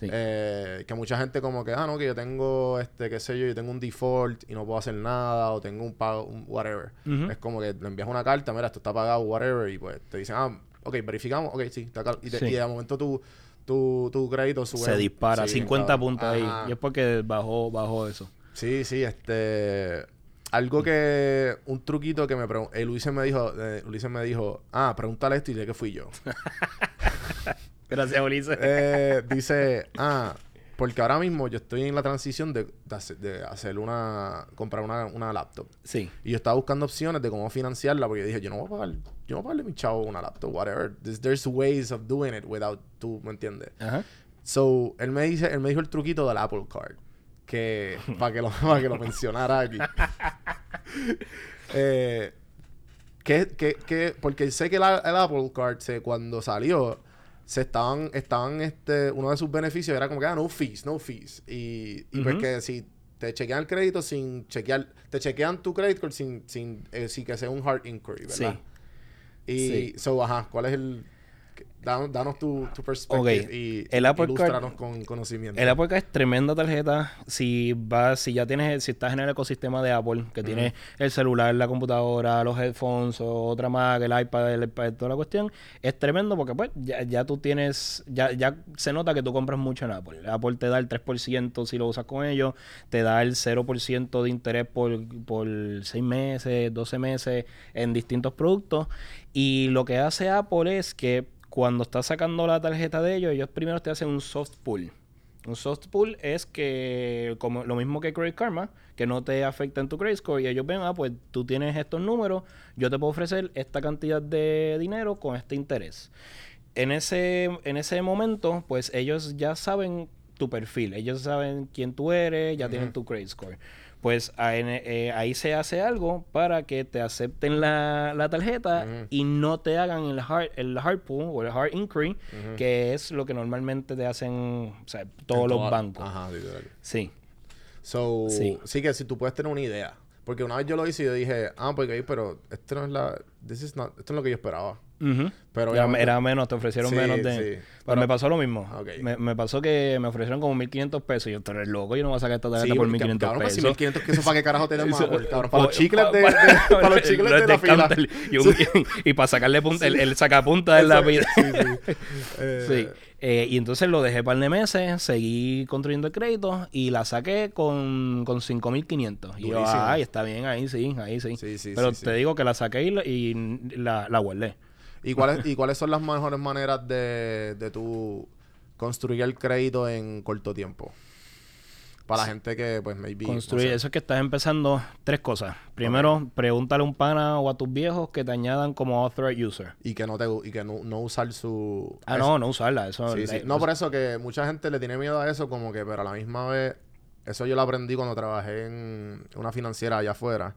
[SPEAKER 5] Sí.
[SPEAKER 2] Eh, que mucha gente como que, ah, no, que yo tengo, este, qué sé yo, yo tengo un default y no puedo hacer nada o tengo un pago, un whatever. Es como que le envías una carta, mira, esto está pagado, whatever, y pues te dicen, ah, ok, verificamos, ok, sí, está y, te-
[SPEAKER 5] Sí.
[SPEAKER 2] y de momento tu, tu, tu crédito sube.
[SPEAKER 5] Se dispara,
[SPEAKER 2] sí, bien
[SPEAKER 5] 50
[SPEAKER 2] cabrón.
[SPEAKER 5] puntos ahí. Y es porque bajó, bajó eso.
[SPEAKER 2] Sí, sí, este... Algo que... Un truquito que me preguntó... Ulises me dijo... Eh, Ulises me dijo... Ah, pregúntale esto y dile que fui yo.
[SPEAKER 5] Gracias, Ulises.
[SPEAKER 2] Eh, dice... Ah... Porque ahora mismo yo estoy en la transición de, de, hacer, de hacer una... Comprar una, una laptop.
[SPEAKER 5] Sí.
[SPEAKER 2] Y yo estaba buscando opciones de cómo financiarla porque dije, yo no voy a pagar... Yo no voy a pagarle a mi chavo una laptop, whatever. There's, there's ways of doing it without... Tú, ¿me entiendes?
[SPEAKER 5] Ajá.
[SPEAKER 2] So, él me dice, él me dijo el truquito del Apple Card. Que, para que lo, para que lo mencionara aquí. eh, que, que, que, porque sé que la- el Apple Card se, cuando salió, se estaban, estaban, este, uno de sus beneficios era como que, ah, no fees, no fees. Y, y pues
[SPEAKER 5] Ujú.
[SPEAKER 2] que si te chequean el crédito sin chequear, te chequean tu crédito card sin, sin, eh, sin que sea un hard inquiry, ¿verdad?
[SPEAKER 5] Sí.
[SPEAKER 2] Y,
[SPEAKER 5] Sí.
[SPEAKER 2] so, ajá, ¿cuál es el...? Danos, danos tu, tu perspective
[SPEAKER 5] Ok,
[SPEAKER 2] y
[SPEAKER 5] el Apple Card-
[SPEAKER 2] con conocimiento.
[SPEAKER 5] El Apple Card es tremenda tarjeta. Si vas, si ya tienes, si estás en el ecosistema de Apple, que tienes el celular, la computadora, los headphones, o otra Mac, el iPad, el iPad, toda la cuestión, es tremendo porque pues ya, ya tú tienes, ya, ya se nota que tú compras mucho en Apple. Apple te da el 3% si lo usas con ellos, te da el 0% de interés por, por 6 meses, 12 meses en distintos productos. Y lo que hace Apple es que cuando estás sacando la tarjeta de ellos, ellos primero te hacen un soft pull. Un soft pull es que, como lo mismo que Credit Karma, que no te afecta en tu credit score y ellos ven, ah, pues tú tienes estos números, yo te puedo ofrecer esta cantidad de dinero con este interés. En ese, en ese momento, pues ellos ya saben tu perfil, ellos saben quién tú eres, ya tienen tu credit score. Pues ahí, eh, ahí se hace algo para que te acepten la, la tarjeta y no te hagan el hard, el hard pull o el hard inquiry, que es lo que normalmente te hacen o sea, todos
[SPEAKER 2] En
[SPEAKER 5] los
[SPEAKER 2] toda-
[SPEAKER 5] bancos.
[SPEAKER 2] Ajá, literal.
[SPEAKER 5] Sí.
[SPEAKER 2] So, sí.
[SPEAKER 5] Sí.
[SPEAKER 2] que si tú puedes tener una idea. Porque una vez yo lo hice y yo dije, ah, porque ahí, pero esto no es la. This is not- esto no es lo que yo esperaba. Pero
[SPEAKER 5] Era, menos, te ofrecieron
[SPEAKER 2] Sí,
[SPEAKER 5] menos de...
[SPEAKER 2] sí.
[SPEAKER 5] Pues
[SPEAKER 2] Pero-
[SPEAKER 5] me pasó lo mismo. Me, me pasó que me ofrecieron como 1.500 pesos. Y yo, tú eres loco, yo no voy a sacar esta tarjeta
[SPEAKER 2] Sí,
[SPEAKER 5] por
[SPEAKER 2] porque,
[SPEAKER 5] 1.500
[SPEAKER 2] cabrón, pues, si
[SPEAKER 5] pesos.
[SPEAKER 2] 1500 pesos para qué carajo Apple, cabrón. Para los chicles de, de- para los chicles de la fila.
[SPEAKER 5] y, un- y para sacarle punta, el, el sacapunta del lápiz.
[SPEAKER 2] Sí, sí. Eh,
[SPEAKER 5] Sí. Eh, y entonces lo dejé par de meses, seguí construyendo el crédito y la saqué con, con 5.500. Y yo, ay, está bien, ahí sí, ahí sí.
[SPEAKER 2] Sí, sí,
[SPEAKER 5] Pero
[SPEAKER 2] sí,
[SPEAKER 5] te
[SPEAKER 2] sí.
[SPEAKER 5] digo que la saqué y la, y la, la guardé.
[SPEAKER 2] ¿Y, cuáles, ¿Y cuáles son las mejores maneras de, de tú construir el crédito en corto tiempo? Para la gente que, pues, maybe... no
[SPEAKER 5] Construir,
[SPEAKER 2] sé.
[SPEAKER 5] eso es que estás empezando tres cosas. Primero, pregúntale a un pana o a tus viejos que te añadan como authorized user.
[SPEAKER 2] Y que no te y que no, no usar su...
[SPEAKER 5] Ah, no, no usarla. Eso,
[SPEAKER 2] Sí, sí. No,
[SPEAKER 5] pues,
[SPEAKER 2] por eso que mucha gente le tiene miedo a eso, como que, pero a la misma vez, eso yo lo aprendí cuando trabajé en una financiera allá afuera,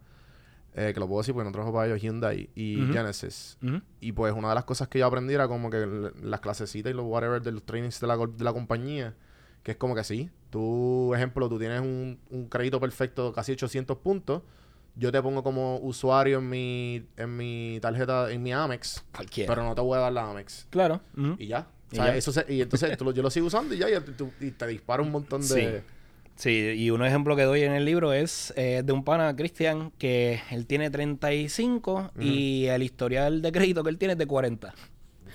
[SPEAKER 2] eh, que lo puedo decir porque no trabajo para ellos, Hyundai y. Genesis. Y pues una de las cosas que yo aprendí era como que las clasecitas y los whatever de los trainings de la, de la compañía, que es como que sí, tú, ejemplo, tú tienes un, un crédito perfecto, casi 800 puntos, yo te pongo como usuario en mi, en mi tarjeta, en mi Amex,
[SPEAKER 5] Cualquiera.
[SPEAKER 2] pero no te voy a dar la Amex.
[SPEAKER 5] claro.
[SPEAKER 2] Y ya. O
[SPEAKER 5] Y ya.
[SPEAKER 2] Eso se- y entonces tú yo lo sigo usando y ya, y, tú- y te dispara un montón de...
[SPEAKER 5] Sí. Sí, y un ejemplo que doy en el libro es eh, de un pana, Cristian, que él tiene 35 y el historial de crédito que él tiene es de 40.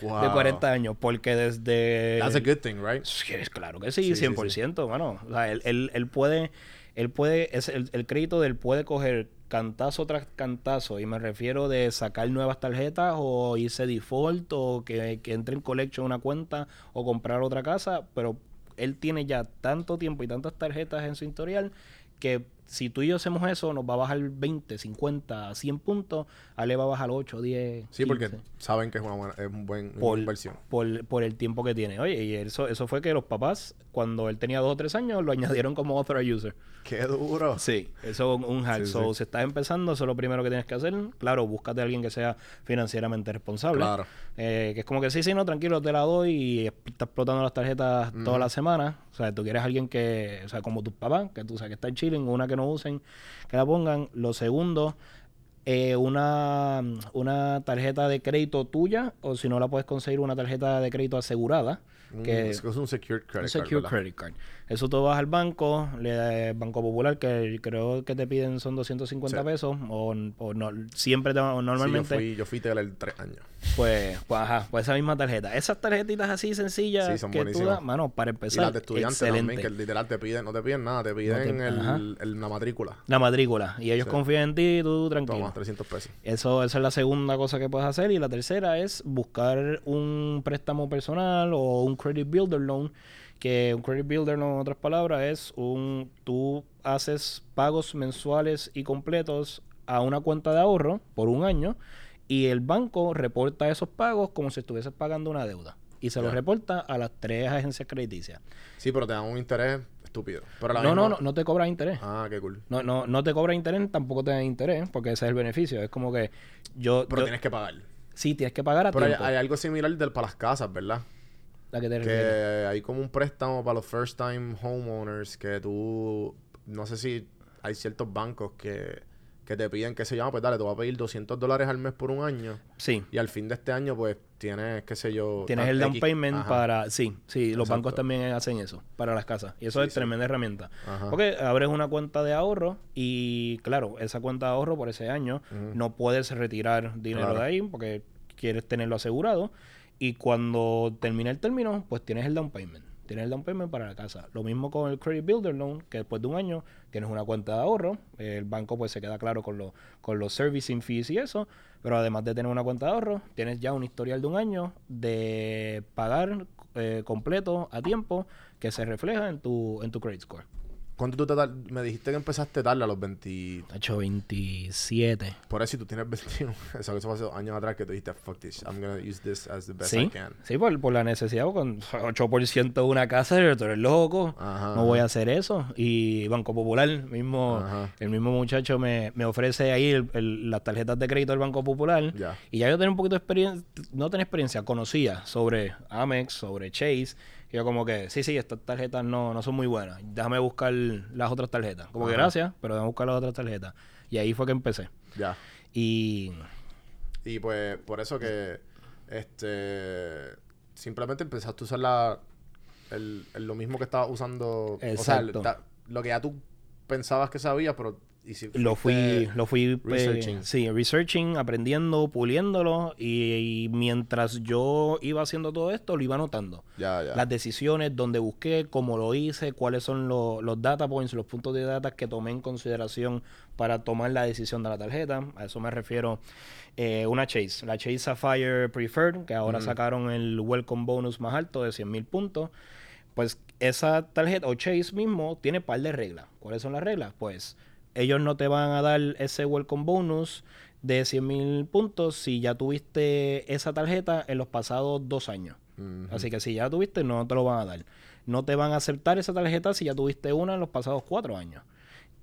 [SPEAKER 2] Wow.
[SPEAKER 5] De 40 años, porque desde...
[SPEAKER 2] That's a good thing, right?
[SPEAKER 5] Sí, claro que sí,
[SPEAKER 2] Sí, sí,
[SPEAKER 5] 100%, mano. O sea, él, él, él puede, él puede, es el, el crédito de él puede coger cantazo tras cantazo, y me refiero de sacar nuevas tarjetas o irse default o que, que entre en collection una cuenta o comprar otra casa, pero él tiene ya tanto tiempo y tantas tarjetas en su historial que si tú y yo hacemos eso, nos va a bajar 20, 50, 100 puntos, a él le va a bajar 8, 10.
[SPEAKER 2] Sí, porque
[SPEAKER 5] 15
[SPEAKER 2] saben que es una buena, es un buen,
[SPEAKER 5] por,
[SPEAKER 2] inversión.
[SPEAKER 5] por, por el tiempo que tiene. Oye, y eso, eso fue que los papás, cuando él tenía dos o tres años, lo añadieron como authorized user.
[SPEAKER 2] Qué duro.
[SPEAKER 5] Sí, eso es un hack.
[SPEAKER 2] Sí,
[SPEAKER 5] so,
[SPEAKER 2] sí.
[SPEAKER 5] si estás empezando, eso es lo primero que tienes que hacer. Claro, búscate a alguien que sea financieramente responsable.
[SPEAKER 2] Claro.
[SPEAKER 5] Eh, que es como que sí, sí, no, tranquilo, te la doy y está explotando las tarjetas toda la semana. O sea, tú quieres alguien que, o sea, como tus papás, que tú sabes que está chilling, una que no usen, que la pongan. Lo segundo, eh, una, una tarjeta de crédito tuya, o si no la puedes conseguir, una tarjeta de crédito asegurada.
[SPEAKER 2] Mm, Que, es un secured credit
[SPEAKER 5] un
[SPEAKER 2] card,
[SPEAKER 5] secure
[SPEAKER 2] ¿verdad?
[SPEAKER 5] credit card. Eso tú vas al banco, le Banco Popular, que creo que te piden son 250
[SPEAKER 2] Sí.
[SPEAKER 5] pesos, o, o no, siempre te, o
[SPEAKER 2] Sí,
[SPEAKER 5] normalmente,
[SPEAKER 2] yo fui, yo fui teler tres años.
[SPEAKER 5] pues, pues, ajá, pues esa misma tarjeta. Esas tarjetitas así sencillas
[SPEAKER 2] Sí, son
[SPEAKER 5] que tú das, mano, para
[SPEAKER 2] Y
[SPEAKER 5] empezar,
[SPEAKER 2] las de estudiantes
[SPEAKER 5] excelente.
[SPEAKER 2] también, que literal te piden, no te piden nada, te piden
[SPEAKER 5] te-
[SPEAKER 2] el, la matrícula.
[SPEAKER 5] La matrícula. Y ellos confían en ti, tú tranquilo.
[SPEAKER 2] Toma, 300 pesos.
[SPEAKER 5] Eso, esa es la segunda cosa que puedes hacer. Y la tercera es buscar un préstamo personal o un credit builder loan. Que un credit builder, no, en otras palabras, es un. Tú haces pagos mensuales y completos a una cuenta de ahorro por un año. Y el banco reporta esos pagos como si estuvieses pagando una deuda. Y se los reporta a las tres agencias crediticias.
[SPEAKER 2] Sí, pero te dan un interés estúpido. Pero
[SPEAKER 5] No, no, no, no te cobra interés.
[SPEAKER 2] Ah, qué cool.
[SPEAKER 5] No, no, no te cobra interés, tampoco te da interés, porque ese es el beneficio. Es como que yo.
[SPEAKER 2] Pero
[SPEAKER 5] yo-
[SPEAKER 2] tienes que pagar.
[SPEAKER 5] Sí, tienes que pagar a
[SPEAKER 2] Pero hay, hay algo similar del, para las casas, ¿verdad?
[SPEAKER 5] La que te refieres.
[SPEAKER 2] hay como un préstamo para los first time homeowners que tú, no sé si hay ciertos bancos que que te piden que se llama, pues dale, te voy a pedir 200 dólares al mes por un año.
[SPEAKER 5] Sí.
[SPEAKER 2] Y al fin de este año, pues tienes, qué sé yo.
[SPEAKER 5] Tienes el down
[SPEAKER 2] X.
[SPEAKER 5] payment
[SPEAKER 2] Ajá.
[SPEAKER 5] para... Sí, sí, los bancos también hacen eso para las casas. Y eso
[SPEAKER 2] Sí,
[SPEAKER 5] es
[SPEAKER 2] sí.
[SPEAKER 5] tremenda herramienta.
[SPEAKER 2] Ajá.
[SPEAKER 5] Porque abres una cuenta de ahorro y, claro, esa cuenta de ahorro por ese año no puedes retirar dinero
[SPEAKER 2] Claro.
[SPEAKER 5] de ahí porque quieres tenerlo asegurado. Y cuando termina el término, pues tienes el down payment. Tienes el down payment para la casa. Lo mismo con el Credit Builder Loan, que después de un año tienes una cuenta de ahorro. El banco pues se queda claro con, lo- con los servicing fees y eso. Pero además de tener una cuenta de ahorro, tienes ya un historial de un año de pagar eh, completo a tiempo que se refleja en tu, en tu credit score.
[SPEAKER 2] ¿Cuánto tú te tar- Me dijiste que empezaste tarde a los 20.
[SPEAKER 5] Ha hecho 27.
[SPEAKER 2] Por eso si tú tienes 21. Eso, eso fue hace años atrás que tú dijiste, fuck this. I'm gonna use this as the best I
[SPEAKER 5] Sí,
[SPEAKER 2] can.
[SPEAKER 5] sí por, por la necesidad, con 8% de una casa, tú eres loco,
[SPEAKER 2] Ajá,
[SPEAKER 5] no voy a hacer eso. Y Banco Popular, mismo,
[SPEAKER 2] Ajá.
[SPEAKER 5] el mismo muchacho me, me ofrece ahí el- el- las tarjetas de crédito del Banco Popular.
[SPEAKER 2] Ya.
[SPEAKER 5] Y ya yo tenía un poquito de experiencia, no tenía experiencia, conocía sobre Amex, sobre Chase. Y yo como que, sí, sí, estas tarjetas no, no son muy buenas. Déjame buscar las otras tarjetas. Como que gracias, pero déjame buscar las otras tarjetas. Y ahí fue que empecé.
[SPEAKER 2] Ya.
[SPEAKER 5] Y
[SPEAKER 2] Y pues por eso que este simplemente empezaste a usar la, el, el- lo mismo que estabas usando. O sea, el-
[SPEAKER 5] Exacto.
[SPEAKER 2] ta- lo que ya tú pensabas que sabías, pero y si
[SPEAKER 5] lo fui, lo fui eh,
[SPEAKER 2] researching.
[SPEAKER 5] sí, researching, aprendiendo, puliéndolo y, y mientras yo iba haciendo todo esto lo iba anotando.
[SPEAKER 2] Ya, ya.
[SPEAKER 5] Las decisiones, donde busqué, cómo lo hice, cuáles son lo- los data points, los puntos de data que tomé en consideración para tomar la decisión de la tarjeta. A eso me refiero eh, una Chase, la Chase Sapphire Preferred, que ahora sacaron el welcome bonus más alto de 100 mil puntos. Pues esa tarjeta o Chase mismo tiene par de reglas. ¿Cuáles son las reglas? Pues ellos no te van a dar ese welcome bonus de 100 mil puntos si ya tuviste esa tarjeta en los pasados dos años. Así que si ya tuviste, no te lo van a dar. No te van a aceptar esa tarjeta si ya tuviste una en los pasados cuatro años.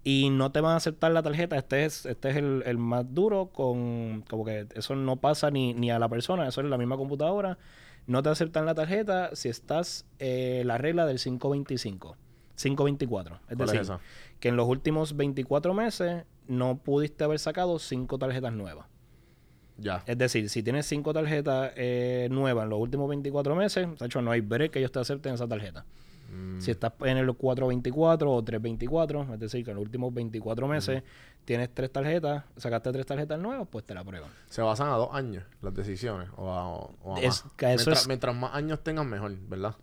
[SPEAKER 5] Y no te van a aceptar la tarjeta. Este es, este es el, el más duro con... Como que eso no pasa ni, ni a la persona. Eso es la misma computadora. No te aceptan la tarjeta si estás eh, la regla del 525. 524. Es
[SPEAKER 2] ¿Cuál es
[SPEAKER 5] decir, que en los últimos 24 meses no pudiste haber sacado cinco tarjetas nuevas.
[SPEAKER 2] Ya.
[SPEAKER 5] Es decir, si tienes cinco tarjetas eh, nuevas en los últimos 24 meses, de hecho, no hay break que ellos te acepten esa tarjeta.
[SPEAKER 2] Mm,
[SPEAKER 5] Si estás en el 424 o 324, es decir, que en los últimos 24 meses tienes tres tarjetas, sacaste tres tarjetas nuevas, pues te la prueban.
[SPEAKER 2] Se basan a dos años las decisiones o a, o a
[SPEAKER 5] Es
[SPEAKER 2] más. mientras,
[SPEAKER 5] es-
[SPEAKER 2] mientras más años tengas, mejor, ¿verdad?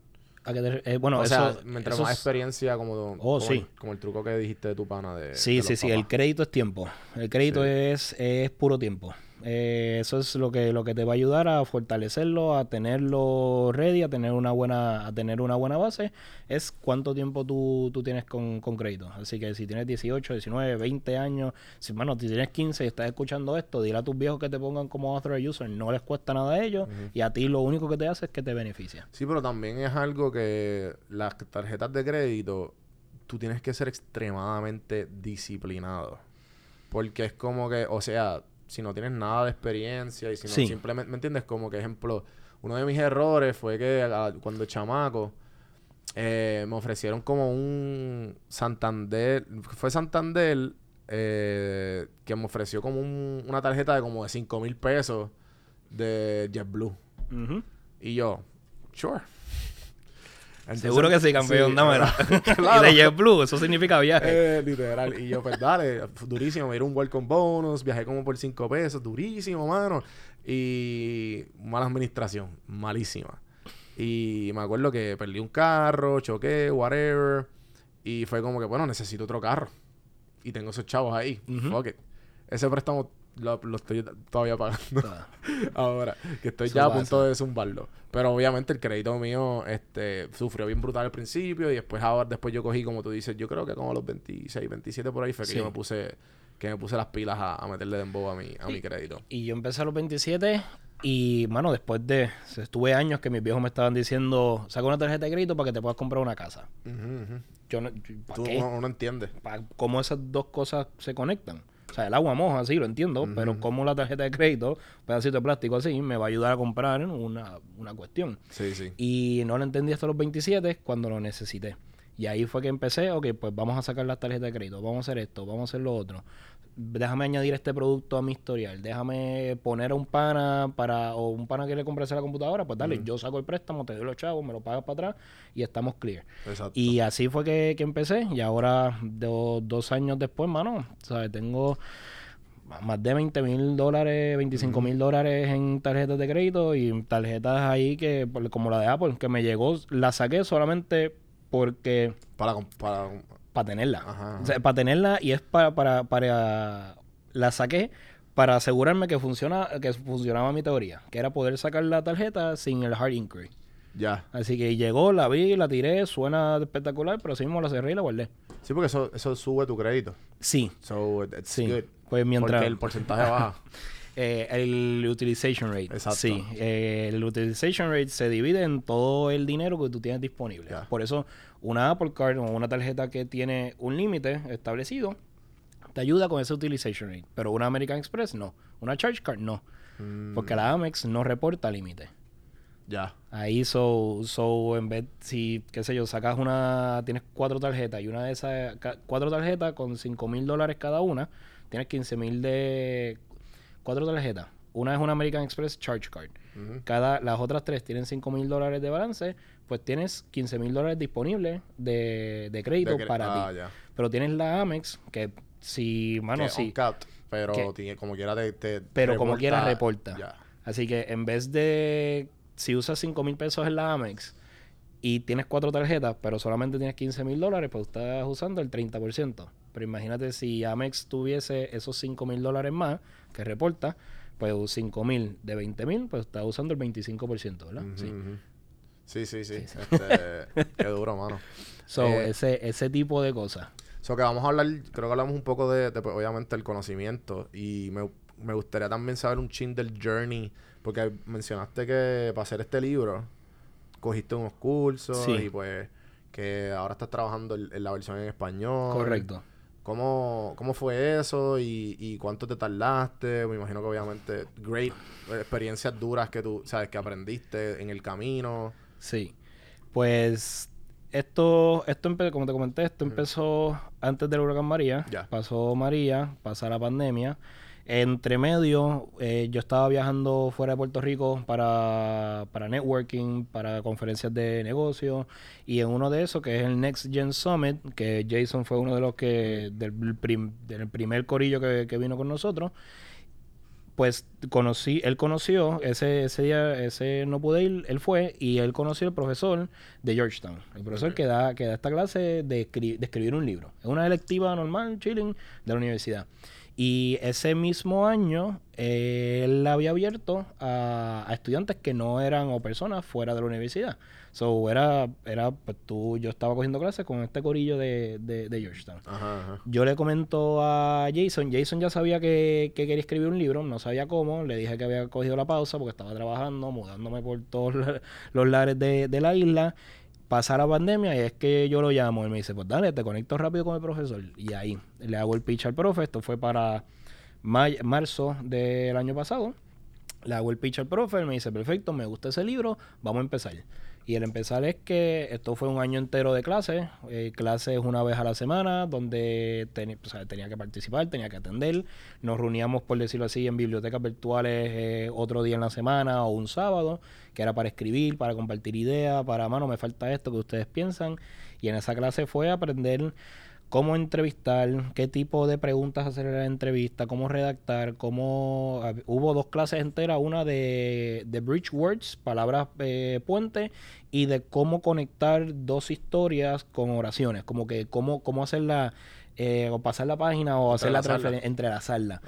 [SPEAKER 5] ¿A qué te- eh, bueno,
[SPEAKER 2] o
[SPEAKER 5] eso,
[SPEAKER 2] sea, mientras
[SPEAKER 5] eso
[SPEAKER 2] más
[SPEAKER 5] es-
[SPEAKER 2] experiencia, como,
[SPEAKER 5] Oh,
[SPEAKER 2] como,
[SPEAKER 5] sí.
[SPEAKER 2] el, como el truco que dijiste de tu pana de.
[SPEAKER 5] Sí,
[SPEAKER 2] de
[SPEAKER 5] sí, sí, el crédito es tiempo. El crédito
[SPEAKER 2] Sí.
[SPEAKER 5] es, es puro tiempo. Eh, eso es lo que, lo que te va a ayudar a fortalecerlo, a tenerlo ready, a tener una buena, a tener una buena base. Es cuánto tiempo tú, tú tienes con, con crédito. Así que si tienes 18, 19, 20 años, si, bueno, si tienes 15 y estás escuchando esto, dile a tus viejos que te pongan como author user. No les cuesta nada a ellos y a ti lo único que te hace es que te beneficia.
[SPEAKER 2] Sí, pero también es algo que las tarjetas de crédito, tú tienes que ser extremadamente disciplinado. Porque es como que, o sea, si no tienes nada de experiencia y si no
[SPEAKER 5] Sí.
[SPEAKER 2] simplemente, ¿me entiendes? Como que, ejemplo, uno de mis errores fue que a- cuando chamaco eh, me ofrecieron como un Santander, fue Santander eh, que me ofreció como un- una tarjeta de como de 5 mil pesos de JetBlue.
[SPEAKER 5] Ujú.
[SPEAKER 2] Y yo, sure. Entonces,
[SPEAKER 5] Seguro que sí, campeón,
[SPEAKER 2] sí,
[SPEAKER 5] dámela.
[SPEAKER 2] claro.
[SPEAKER 5] y de JetBlue, eso significa viaje.
[SPEAKER 2] Eh, literal. Y yo, pues dale, durísimo. Me dieron un welcome bonus, viajé como por 5 pesos, durísimo, mano. Y mala administración, malísima. Y me acuerdo que perdí un carro, choqué, whatever. Y fue como que, bueno, necesito otro carro. Y tengo esos chavos ahí. Fuck it. Ese préstamo lo, lo estoy todavía pagando.
[SPEAKER 5] Ah,
[SPEAKER 2] ahora, que estoy
[SPEAKER 5] Eso
[SPEAKER 2] ya a punto de zumbarlo. Pero obviamente el crédito mío este, sufrió bien brutal al principio y después ahora después yo cogí, como tú dices, yo creo que como a los 26, 27 por ahí fue que
[SPEAKER 5] Sí.
[SPEAKER 2] yo me puse que me puse las pilas a, a meterle dembow a mi, a mi crédito.
[SPEAKER 5] Y yo empecé a los 27 y, mano, después de... Estuve años que mis viejos me estaban diciendo, saca una tarjeta de crédito para que te puedas comprar una casa. Yo no... yo- ¿Para
[SPEAKER 2] Tú
[SPEAKER 5] qué?
[SPEAKER 2] no, no entiendes.
[SPEAKER 5] ¿Cómo esas dos cosas se conectan? O sea, el agua moja, sí, lo entiendo, pero cómo la tarjeta de crédito, pedacito de plástico así, me va a ayudar a comprar una, una cuestión.
[SPEAKER 2] Sí, sí.
[SPEAKER 5] Y no lo entendí hasta los 27 cuando lo necesité. Y ahí fue que empecé, ok, pues vamos a sacar las tarjetas de crédito, vamos a hacer esto, vamos a hacer lo otro. Déjame añadir este producto a mi historial, déjame poner a un pana para, o un pana que le comprase la computadora, pues dale, yo saco el préstamo, te doy los chavos, me lo pagas para atrás y estamos clear.
[SPEAKER 2] Exacto.
[SPEAKER 5] Y así fue que, que empecé y ahora do- dos años después, mano, ¿sabes? Tengo más de 20 mil dólares, 25 mil dólares en tarjetas de crédito y tarjetas ahí que, como la de Apple, que me llegó, la saqué solamente porque
[SPEAKER 2] para para
[SPEAKER 5] tenerla.
[SPEAKER 2] Ajá,
[SPEAKER 5] O sea, para tenerla y es para, para, para la saqué para asegurarme que funciona, que funcionaba mi teoría, que era poder sacar la tarjeta sin el hard inquiry.
[SPEAKER 2] ya.
[SPEAKER 5] Así que llegó, la vi, la tiré, suena espectacular, pero así mismo la cerré y la guardé.
[SPEAKER 2] Sí, porque eso, eso sube tu crédito.
[SPEAKER 5] Sí,
[SPEAKER 2] So, it's
[SPEAKER 5] sí.
[SPEAKER 2] good.
[SPEAKER 5] Pues mientras
[SPEAKER 2] Porque el porcentaje baja.
[SPEAKER 5] eh, el utilization rate.
[SPEAKER 2] Exacto.
[SPEAKER 5] Sí, eh, el utilization rate se divide en todo el dinero que tú tienes disponible. Por eso una Apple Card o una tarjeta que tiene un límite establecido te ayuda con ese utilization rate. Pero una American Express no. Una Charge Card no.
[SPEAKER 2] Mm,
[SPEAKER 5] Porque la Amex no reporta límite.
[SPEAKER 2] Ya.
[SPEAKER 5] Ahí, so, so, en vez, si, qué sé yo, sacas una, tienes cuatro tarjetas y una de esas, cuatro tarjetas con cinco mil dólares cada una, tienes 15 mil de, cuatro tarjetas. Una es una American Express Charge Card. Cada, las otras tres tienen 5 mil dólares de balance, pues tienes 15 mil dólares disponibles de, de crédito
[SPEAKER 2] De
[SPEAKER 5] para
[SPEAKER 2] ah,
[SPEAKER 5] ti. Pero tienes la Amex, que si, mano, si,
[SPEAKER 2] uncapped, pero
[SPEAKER 5] Que-
[SPEAKER 2] tiene- como quiera te, te
[SPEAKER 5] pero como quiera reporta. Así que en vez de, si usas 5 mil pesos en la Amex y tienes cuatro tarjetas, pero solamente tienes 15 mil dólares, pues estás usando el 30%. Pero imagínate si Amex tuviese esos 5 mil dólares más que reporta, pues 5 mil de 20 mil, pues estás usando el 25%, ¿verdad? Sí.
[SPEAKER 2] Sí, sí, sí.
[SPEAKER 5] Sí, sí.
[SPEAKER 2] Este, qué duro, mano.
[SPEAKER 5] So,
[SPEAKER 2] Eh,
[SPEAKER 5] ese, ese tipo de cosas.
[SPEAKER 2] So que vamos a hablar, creo que hablamos un poco de, de, pues, obviamente, el conocimiento. Y me, me gustaría también saber un chin del journey. Porque mencionaste que para hacer este libro, cogiste unos cursos
[SPEAKER 5] Sí.
[SPEAKER 2] y pues que ahora estás trabajando en, en la versión en español.
[SPEAKER 5] Correcto.
[SPEAKER 2] ¿Cómo, cómo fue eso y, y cuánto te tardaste? Me imagino que obviamente great experiencias duras que tú, sabes, que aprendiste en el camino.
[SPEAKER 5] Sí. Pues esto, esto como te comenté, esto empezó antes del huracán María.
[SPEAKER 2] Ya.
[SPEAKER 5] Pasó María, pasa la pandemia. Entre medio, eh, yo estaba viajando fuera de Puerto Rico para, para networking, para conferencias de negocio. Y en uno de esos, que es el Next Gen Summit, que Jason fue uno de los que, del, prim- del primer corillo que, que vino con nosotros, pues conocí, él conoció, ese, ese día, ese no pude ir, él fue y él conoció al profesor de Georgetown, el profesor que da, que da esta clase de, escri- de escribir un libro. Es una electiva normal, chilling, de la universidad. Y ese mismo año, eh, él había abierto a, a estudiantes que no eran o personas fuera de la universidad. So, era, era pues tú, yo estaba cogiendo clases con este corillo de, de, de Georgetown.
[SPEAKER 2] Ajá, ajá.
[SPEAKER 5] Yo le comento a Jason, Jason ya sabía que, que quería escribir un libro, no sabía cómo, le dije que había cogido la pausa porque estaba trabajando, mudándome por todos los lares de, de la isla, pasa la pandemia y es que yo lo llamo, él me dice, pues dale, te conecto rápido con el profesor y ahí le hago el pitch al profe, esto fue para marzo del año pasado, le hago el pitch al profe, él me dice, perfecto, me gusta ese libro, vamos a empezar. Y el empezar es que esto fue un año entero de clases, eh, clases una vez a la semana, donde tenía que participar, tenía que atender. Nos reuníamos, por decirlo así, en bibliotecas virtuales eh, otro día en la semana o un sábado, que era para escribir, para compartir ideas, para, mano, me falta esto que ustedes piensan. Y en esa clase fue aprender cómo entrevistar, qué tipo de preguntas hacer en la entrevista, cómo redactar, cómo... hab- Hubo dos clases enteras, una de, de bridge words, palabras eh, puente, y de cómo conectar dos historias con oraciones, como que cómo, cómo hacerla, eh, o pasar la página o hacer la
[SPEAKER 2] Entrelazarla.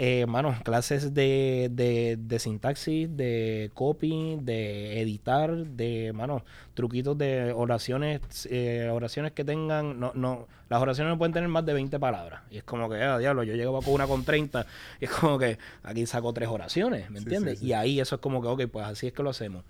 [SPEAKER 5] Eh, mano, clases de, de, de sintaxis, de copy, de editar, de, mano, truquitos de oraciones, eh, oraciones que tengan, no, no, las oraciones no pueden tener más de 20 palabras. Y es como que, ah, diablo, yo llego con una con 30, y es como que aquí saco tres oraciones, ¿me
[SPEAKER 2] Sí,
[SPEAKER 5] entiendes?
[SPEAKER 2] sí, sí.
[SPEAKER 5] Y ahí eso es como que, ok, pues así es que lo hacemos.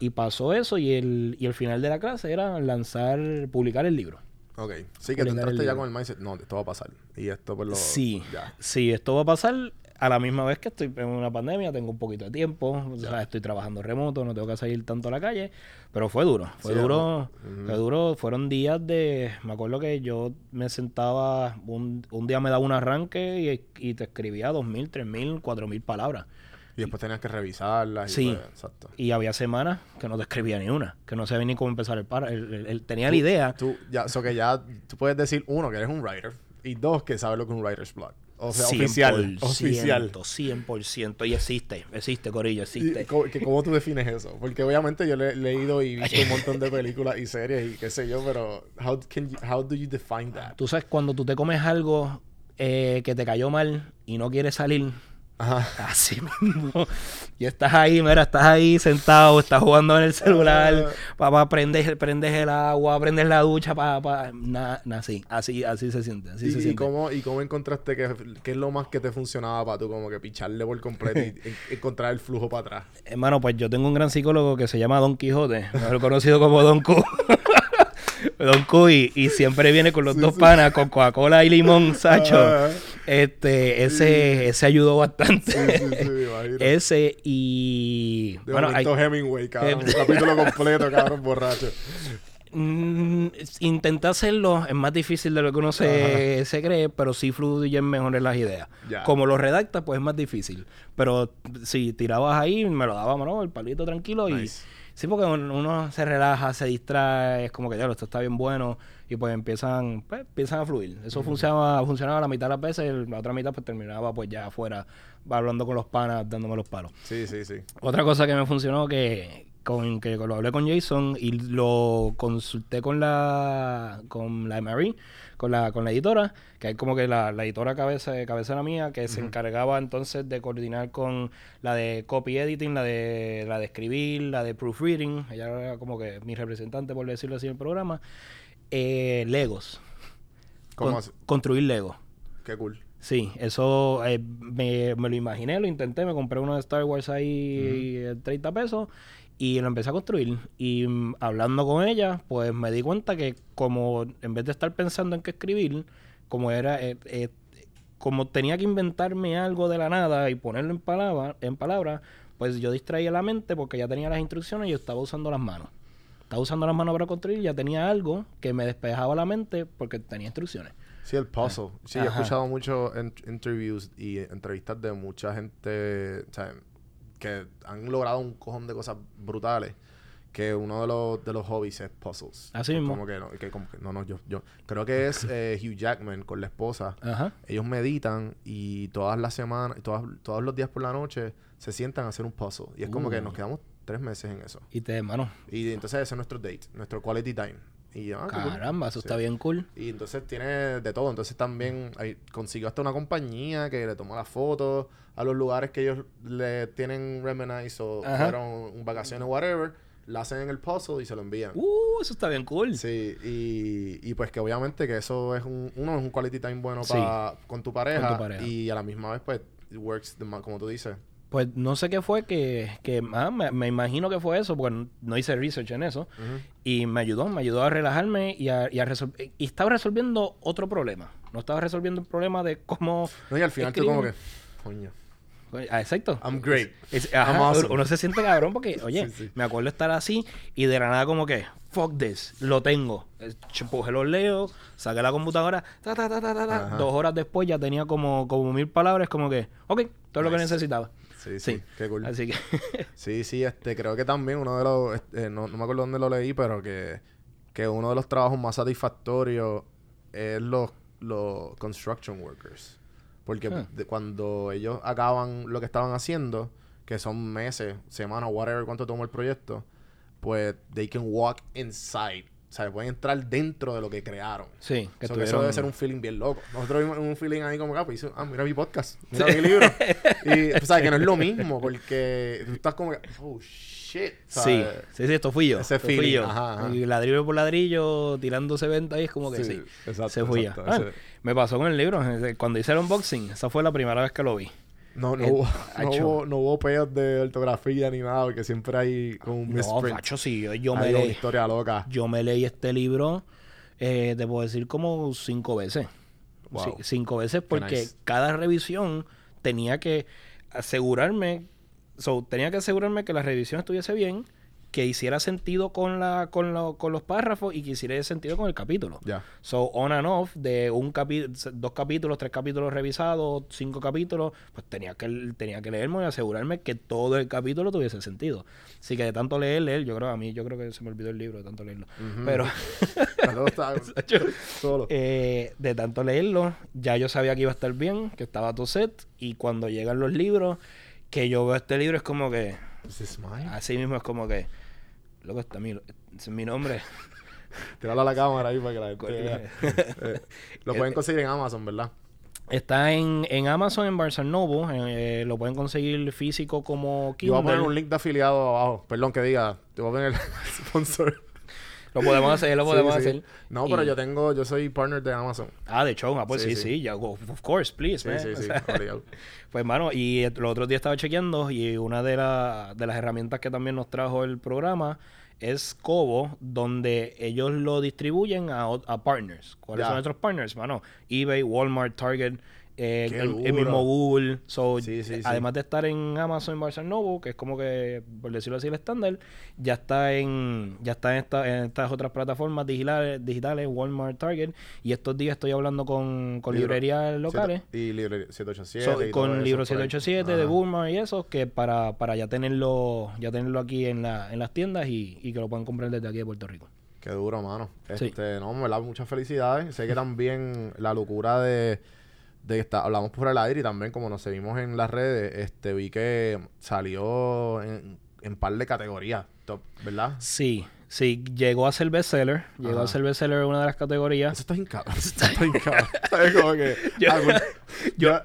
[SPEAKER 5] Y pasó eso y el, y el final de la clase era lanzar, publicar el libro.
[SPEAKER 2] Ok. Sí, que tú
[SPEAKER 5] el
[SPEAKER 2] entraste ya con el mindset. No, esto va a pasar. Y esto pues lo...
[SPEAKER 5] Sí,
[SPEAKER 2] Ya.
[SPEAKER 5] sí, esto va a pasar. a la misma vez que estoy en una pandemia, tengo un poquito de tiempo, o sea, estoy trabajando remoto, no tengo que salir tanto a la calle, pero fue duro, fue
[SPEAKER 2] Sí,
[SPEAKER 5] duro, fue duro, fueron días de, me acuerdo que yo me sentaba, un, un día me daba un arranque y, y te escribía dos mil, tres mil, cuatro mil palabras.
[SPEAKER 2] Y después tenías que revisarlas. y
[SPEAKER 5] Sí.
[SPEAKER 2] pues, exacto.
[SPEAKER 5] Y había semanas que no te escribía ni una, que no sabía ni cómo empezar el para. el- el- el- tenía la idea.
[SPEAKER 2] Tú, ya, so que ya tú puedes decir, uno, que eres un writer. Y dos, que sabes lo que es un writer's block. O sea, oficial.
[SPEAKER 5] 100%,
[SPEAKER 2] Oficial.
[SPEAKER 5] 100%. Y existe, existe, Corillo, existe.
[SPEAKER 2] co- que ¿Cómo tú defines eso? Porque obviamente yo le he leído y visto un montón de películas y series y qué sé yo, pero how, can you- how do you define that?
[SPEAKER 5] Tú sabes, cuando tú te comes algo eh, que te cayó mal y no quieres salir,
[SPEAKER 2] Ajá.
[SPEAKER 5] así mismo. Y estás ahí, mira, estás ahí sentado, estás jugando en el celular, papá, prendes, prendes el agua, prendes la ducha, papá, nada, así, así, así se siente, así
[SPEAKER 2] ¿Y,
[SPEAKER 5] se
[SPEAKER 2] y
[SPEAKER 5] siente.
[SPEAKER 2] cómo, ¿Y cómo encontraste que, qué es lo más que te funcionaba para tú como que picharle por completo y en- encontrar el flujo para atrás?
[SPEAKER 5] Hermano, pues yo tengo un gran psicólogo que se llama Don Quijote, mejor conocido como Don Q. Don Q y, siempre viene con los dos panas, con Coca-Cola y limón, Sacho.
[SPEAKER 2] Ah.
[SPEAKER 5] Este, ese, ese ayudó bastante.
[SPEAKER 2] Sí, sí, sí,
[SPEAKER 5] ese y...
[SPEAKER 2] De
[SPEAKER 5] bueno, hay-
[SPEAKER 2] Hemingway, cabrón. Un capítulo completo, cabrón, borracho.
[SPEAKER 5] Mm, intenté hacerlo, es más difícil de lo que uno se, se cree, pero sí fluyen mejor en las ideas.
[SPEAKER 2] Ya.
[SPEAKER 5] Como lo redacta, pues es más difícil. Pero si tirabas ahí, me lo daba, ¿no? El palito tranquilo y... Sí, porque un- uno se relaja, se distrae, es como que ya esto está bien bueno y pues empiezan, pues, empiezan a fluir. Eso funcionaba, funcionaba la mitad de las veces, la otra mitad pues terminaba pues ya afuera, hablando con los panas, dándome los palos.
[SPEAKER 2] Sí, sí, sí.
[SPEAKER 5] Otra cosa que me funcionó que con que lo hablé con Jason y lo consulté con la con la Marie, con la con la editora, que es como que la, la editora cabeza cabecera mía que se encargaba entonces de coordinar con la de copy editing, la de la de escribir, la de proofreading, ella era como que mi representante por decirlo así en el programa. Eh, Legos.
[SPEAKER 2] ¿Cómo
[SPEAKER 5] Con- construir Legos.
[SPEAKER 2] Qué cool.
[SPEAKER 5] Sí, eso eh, me, me lo imaginé, lo intenté, me compré uno de Star Wars ahí eh, 30 pesos y lo empecé a construir. Y mm, hablando con ella, pues me di cuenta que como en vez de estar pensando en qué escribir, como era, eh, eh, como tenía que inventarme algo de la nada y ponerlo en palabras, en palabras, pues yo distraía la mente porque ya tenía las instrucciones y yo estaba usando las manos. Estaba usando las manos para construir y ya tenía algo que me despejaba la mente porque tenía instrucciones.
[SPEAKER 2] Sí, el puzzle. Sí, he escuchado muchos interviews y entrevistas de mucha gente o sea, que han logrado un cojón de cosas brutales. Que uno de los, de los hobbies es puzzles.
[SPEAKER 5] Así mismo.
[SPEAKER 2] Como que no, que como que no, no, yo, yo. Creo que es eh, Hugh Jackman con la esposa.
[SPEAKER 5] Ajá.
[SPEAKER 2] Ellos meditan y todas las semanas, todas, todos los días por la noche se sientan a hacer un puzzle. Y es como que
[SPEAKER 5] Uh.
[SPEAKER 2] nos quedamos tres meses en eso.
[SPEAKER 5] Y te, mano,
[SPEAKER 2] Y entonces ese es nuestro date, nuestro quality time. Y yo, ah, cool.
[SPEAKER 5] caramba, eso
[SPEAKER 2] Sí.
[SPEAKER 5] está bien cool.
[SPEAKER 2] Y entonces tiene de todo. Entonces también consiguió hasta una compañía que le tomó las fotos a los lugares que ellos le tienen reminisce o
[SPEAKER 5] Ajá.
[SPEAKER 2] fueron vacaciones, whatever. La hacen en el puzzle y se lo envían.
[SPEAKER 5] Uh, eso está bien cool.
[SPEAKER 2] Sí, y, y pues que obviamente que eso es un, uno es un quality time bueno
[SPEAKER 5] Sí.
[SPEAKER 2] pa- con tu pareja,
[SPEAKER 5] Con tu pareja.
[SPEAKER 2] y a la misma vez pues it works the como tú dices.
[SPEAKER 5] Pues no sé qué fue que, que ah, me, me imagino que fue eso, porque no hice research en eso. Y me ayudó, me ayudó a relajarme y a, y a y estaba resolviendo otro problema. No estaba resolviendo el problema de cómo...
[SPEAKER 2] No, y al final tú
[SPEAKER 5] escribir.
[SPEAKER 2] como que, coño,
[SPEAKER 5] Ah, exacto.
[SPEAKER 2] I'm great.
[SPEAKER 5] Es- ajá,
[SPEAKER 2] I'm awesome.
[SPEAKER 5] Uno se siente cabrón porque, oye,
[SPEAKER 2] Sí, sí.
[SPEAKER 5] me acuerdo estar así y de la nada como que, fuck this, lo tengo. Puse los leo, saqué la computadora, ta, ta, ta, ta, ta, dos horas después ya tenía como, como mil palabras, como que, ok, todo lo que necesitaba.
[SPEAKER 2] Sí, sí,
[SPEAKER 5] Sí.
[SPEAKER 2] qué cool.
[SPEAKER 5] Así que,
[SPEAKER 2] Sí, sí, este, creo que también uno de los, este, no, no me acuerdo dónde lo leí, pero que, que uno de los trabajos más satisfactorios es los, los construction workers. Porque de- cuando ellos acaban lo que estaban haciendo, que son meses, semanas, whatever, cuánto tomó el proyecto, pues they can walk inside. O sea, pueden entrar dentro de lo que crearon.
[SPEAKER 5] sí, que
[SPEAKER 2] So que eso debe ser un feeling bien loco. Nosotros vimos un feeling ahí como que, ah, pues, ah, mira mi podcast, mira mi libro. y, pues, ¿sabes? Que no es lo mismo, porque tú estás como que, oh, shit.
[SPEAKER 5] Sí,
[SPEAKER 2] ¿sabes?
[SPEAKER 5] sí, sí, esto fui yo.
[SPEAKER 2] Ese
[SPEAKER 5] esto fui
[SPEAKER 2] feeling,
[SPEAKER 5] yo.
[SPEAKER 2] ajá, ajá.
[SPEAKER 5] Y ladrillo por ladrillo, tirándose venta ahí, es como que
[SPEAKER 2] Sí,
[SPEAKER 5] sí.
[SPEAKER 2] exacto,
[SPEAKER 5] se fui yo.
[SPEAKER 2] exacto,
[SPEAKER 5] Ah,
[SPEAKER 2] ese-
[SPEAKER 5] me pasó con el libro. eh, Cuando hice el unboxing, esa fue la primera vez que lo vi.
[SPEAKER 2] No, no,
[SPEAKER 5] Eh,
[SPEAKER 2] hubo, no, hubo, no hubo peos de ortografía ni nada, porque siempre hay como un
[SPEAKER 5] No,
[SPEAKER 2] misprint.
[SPEAKER 5] macho, sí, yo, yo me leí,
[SPEAKER 2] historia loca.
[SPEAKER 5] yo me leí este libro, eh, te puedo decir como cinco veces.
[SPEAKER 2] Wow.
[SPEAKER 5] Sí, cinco veces porque
[SPEAKER 2] nice.
[SPEAKER 5] cada revisión tenía que asegurarme, so, tenía que asegurarme que la revisión estuviese bien, que hiciera sentido con la con, lo- con los párrafos y que hiciera sentido con el capítulo.
[SPEAKER 2] Ya.
[SPEAKER 5] So, on and off, de un capi dos capítulos, tres capítulos revisados, cinco capítulos, pues tenía que, tenía que leerme y asegurarme que todo el capítulo tuviese sentido. Así que de tanto leer, leer, yo creo, a mí, yo creo que se me olvidó el libro de tanto leerlo. Pero,
[SPEAKER 2] Todo está solo.
[SPEAKER 5] eh, de tanto leerlo, ya yo sabía que iba a estar bien, que estaba todo set, y cuando llegan los libros, que yo veo este libro, es como que, así mismo es como que, loco, está mi, es mi nombre.
[SPEAKER 2] Tíralo a la cámara ahí para que la gente vea. Eh, Lo pueden conseguir en Amazon, ¿verdad?
[SPEAKER 5] Está en, en Amazon, en Barnes Noble. eh, lo pueden conseguir físico como
[SPEAKER 2] Yo voy a
[SPEAKER 5] Kindle.
[SPEAKER 2] poner un link de afiliado abajo. Perdón que diga. Te voy a poner sponsor.
[SPEAKER 5] Lo podemos hacer, lo podemos
[SPEAKER 2] sí.
[SPEAKER 5] hacer.
[SPEAKER 2] No, pero
[SPEAKER 5] Y-
[SPEAKER 2] yo tengo, yo soy partner de Amazon.
[SPEAKER 5] Ah, de hecho, ah, pues
[SPEAKER 2] Sí,
[SPEAKER 5] sí, ya, of course, please,
[SPEAKER 2] Sí,
[SPEAKER 5] man.
[SPEAKER 2] sí, sí.
[SPEAKER 5] pues, mano, y el otro día estaba chequeando y una de, la- de las herramientas que también nos trajo el programa es Kobo, donde ellos lo distribuyen a, partners. ¿Cuáles son nuestros partners? Mano, eBay, Walmart, Target, eh, el, mismo Google. So,
[SPEAKER 2] Sí, sí, sí.
[SPEAKER 5] además de estar en Amazon, Barnes Noble, que es como que, por decirlo así, el estándar, ya está en ya está en, esta- en estas otras plataformas digitales, digitales, Walmart, Target. Y estos días estoy hablando con, con
[SPEAKER 2] Libro.
[SPEAKER 5] librerías locales.
[SPEAKER 2] Siete- y librería 787.
[SPEAKER 5] So, con
[SPEAKER 2] eso
[SPEAKER 5] libro
[SPEAKER 2] por ahí.
[SPEAKER 5] 787 de. Walmart y eso, que para, para ya tenerlo ya tenerlo aquí en, la, en las tiendas y, y que lo puedan comprar desde aquí de Puerto Rico.
[SPEAKER 2] Qué duro, mano. Este, no, me da muchas felicidades. Sé que también la locura de, de que está, hablamos por el aire y también como nos seguimos en las redes, este, vi que salió en, en par de categorías, top, ¿verdad?
[SPEAKER 5] Sí, sí, llegó a ser bestseller, llegó
[SPEAKER 2] Ajá.
[SPEAKER 5] a ser bestseller en una de las categorías.
[SPEAKER 2] Eso está bien cabrón. Eso está bien cabrón. ¿Sabes? Como que...
[SPEAKER 5] Yo-
[SPEAKER 2] algún- yo,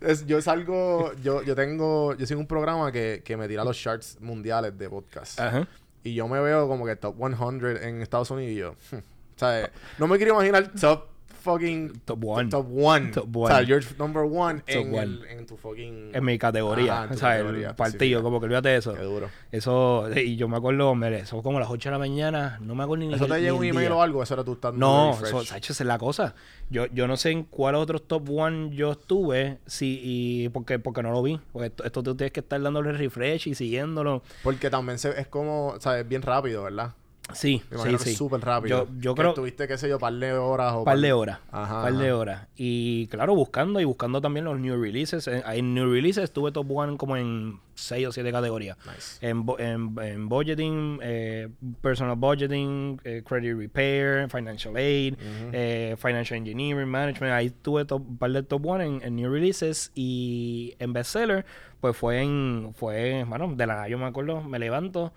[SPEAKER 2] es- yo salgo... Yo, yo tengo... Yo sigo un programa que, que me tira los charts mundiales de podcast.
[SPEAKER 5] Ajá.
[SPEAKER 2] Y yo me veo como que top 100 en Estados Unidos y yo... hmm, ¿Sabes? No me quiero imaginar top fucking...
[SPEAKER 5] Top one.
[SPEAKER 2] Top one.
[SPEAKER 5] Top
[SPEAKER 2] O sea,
[SPEAKER 5] one.
[SPEAKER 2] you're number one,
[SPEAKER 5] Top
[SPEAKER 2] en,
[SPEAKER 5] one.
[SPEAKER 2] el- en tu fucking...
[SPEAKER 5] En mi categoría,
[SPEAKER 2] categoría
[SPEAKER 5] El partido,
[SPEAKER 2] específica.
[SPEAKER 5] como que olvídate de eso.
[SPEAKER 2] Qué duro.
[SPEAKER 5] Eso, y yo me acuerdo, mire, son como las 8 de la mañana, no me acuerdo ni
[SPEAKER 2] ¿Eso
[SPEAKER 5] ni
[SPEAKER 2] te
[SPEAKER 5] ni
[SPEAKER 2] un email
[SPEAKER 5] día.
[SPEAKER 2] o algo? Eso era tú estando
[SPEAKER 5] No, eso, Sacho, esa es la cosa. Yo, yo no sé en cuál otros top one yo estuve, sí, y porque, porque no lo vi. Porque esto, esto tú tienes que estar dándole refresh y siguiéndolo.
[SPEAKER 2] Porque también se, es como... ¿Sabes? Bien rápido, ¿verdad?
[SPEAKER 5] Sí,
[SPEAKER 2] Me
[SPEAKER 5] sí, sí.
[SPEAKER 2] súper rápido.
[SPEAKER 5] Yo, yo
[SPEAKER 2] Que
[SPEAKER 5] creo
[SPEAKER 2] Tuviste, qué sé yo, par de horas o...
[SPEAKER 5] par de horas.
[SPEAKER 2] Ajá,
[SPEAKER 5] par de horas. Y claro, buscando y buscando también los new releases. En, en new releases estuve top one como en 6 o 7 categorías.
[SPEAKER 2] Nice.
[SPEAKER 5] En, en, en budgeting, eh, personal budgeting, eh, credit repair, financial aid, eh, financial engineering, management. Ahí tuve top, par de top one en, en new releases y en bestseller, pues fue en, fue, bueno, de la nada yo me acuerdo, me levanto,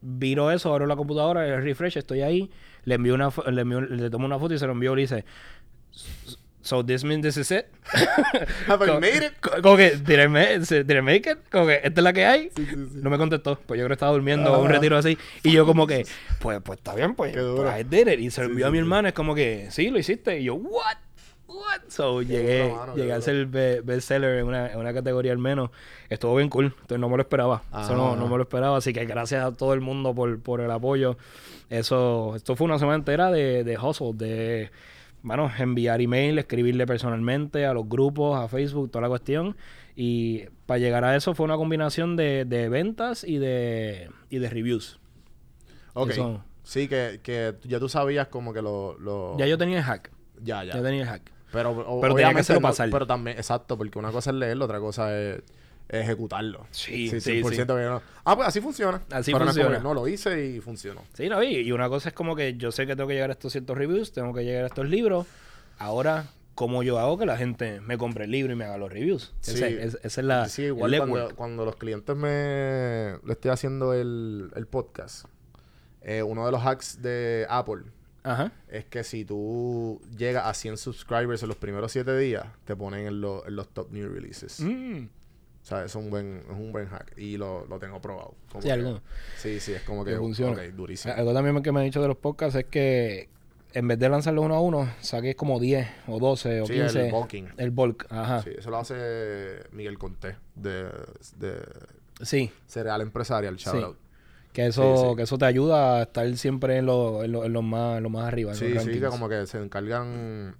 [SPEAKER 5] viro eso, abro la computadora, el refresh, estoy ahí, le envío una, le, envío- le tomo una foto y se lo envío y le dice, so this means this is it.
[SPEAKER 2] Have I
[SPEAKER 5] Co-
[SPEAKER 2] made it?
[SPEAKER 5] co- Como que, did I, did I make it? Como que, esta es la que hay.
[SPEAKER 2] Sí, sí, sí.
[SPEAKER 5] No me contestó, pues yo creo que estaba durmiendo
[SPEAKER 2] Ah.
[SPEAKER 5] un retiro así. Y yo como que, pues, pues está bien, pues, pues, I did it. Y se lo envió a mi hermana, es como que, sí, lo hiciste. Y yo, what? What? So, llegué,
[SPEAKER 2] qué
[SPEAKER 5] llegué a ser be- bestseller en una, en una categoría al menos. Estuvo bien cool. Entonces no me lo esperaba. Eso no,
[SPEAKER 2] Ah.
[SPEAKER 5] no me lo esperaba. Así que gracias a todo el mundo por, por el apoyo. Eso, esto fue una semana entera de, de hustle, de, bueno, enviar email, escribirle personalmente a los grupos, a Facebook, toda la cuestión. Y para llegar a eso fue una combinación de, de ventas y de, y de reviews.
[SPEAKER 2] Ok.
[SPEAKER 5] Eso.
[SPEAKER 2] Sí, que, que ya tú sabías como que lo... lo...
[SPEAKER 5] Ya yo tenía el hack.
[SPEAKER 2] Ya, ya.
[SPEAKER 5] Ya tenía el hack.
[SPEAKER 2] Pero, o-
[SPEAKER 5] Pero
[SPEAKER 2] obviamente no-
[SPEAKER 5] pasar.
[SPEAKER 2] Pero también, exacto, porque una cosa es leerlo, otra cosa es ejecutarlo.
[SPEAKER 5] Sí,
[SPEAKER 2] sí,
[SPEAKER 5] sí,
[SPEAKER 2] 100%
[SPEAKER 5] sí.
[SPEAKER 2] que no. Ah, pues así funciona.
[SPEAKER 5] Así
[SPEAKER 2] Pero
[SPEAKER 5] funciona.
[SPEAKER 2] No, lo hice y funcionó.
[SPEAKER 5] Sí, no, y, y una cosa es como que yo sé que tengo que llegar a estos ciertos reviews, tengo que llegar a estos libros. Ahora, ¿cómo yo hago que la gente me compre el libro y me haga los reviews?
[SPEAKER 2] Sí.
[SPEAKER 5] Ese- es- esa es la
[SPEAKER 2] sí,
[SPEAKER 5] el
[SPEAKER 2] igual cuando, cuando los clientes me... Le estoy haciendo el, el podcast. eh, uno de los hacks de Apple
[SPEAKER 5] Ajá.
[SPEAKER 2] es que si tú llegas a 100 subscribers en los primeros 7 días, te ponen en, lo- en los top new releases.
[SPEAKER 5] Mm.
[SPEAKER 2] O sea, es un buen, es un buen hack. Y lo, lo tengo probado. Como
[SPEAKER 5] Sí,
[SPEAKER 2] que-
[SPEAKER 5] algo.
[SPEAKER 2] Sí, sí, es como que...
[SPEAKER 5] Que funciona.
[SPEAKER 2] Ok, durísimo.
[SPEAKER 5] Algo también que me han dicho de los podcasts es que en vez de lanzarlo uno a uno, saques como 10 o 12 o
[SPEAKER 2] Sí,
[SPEAKER 5] 15.
[SPEAKER 2] el bulking.
[SPEAKER 5] El bulk, ajá.
[SPEAKER 2] Sí, eso lo hace Miguel Conté de, de
[SPEAKER 5] Sí,
[SPEAKER 2] Cereal Empresarial, shout
[SPEAKER 5] Sí.
[SPEAKER 2] out.
[SPEAKER 5] Que eso,
[SPEAKER 2] Sí, sí.
[SPEAKER 5] que eso te ayuda a estar siempre en los en lo, en lo más, en lo más arriba. en
[SPEAKER 2] Sí,
[SPEAKER 5] los
[SPEAKER 2] sí, que
[SPEAKER 5] rankings.
[SPEAKER 2] como que se encargan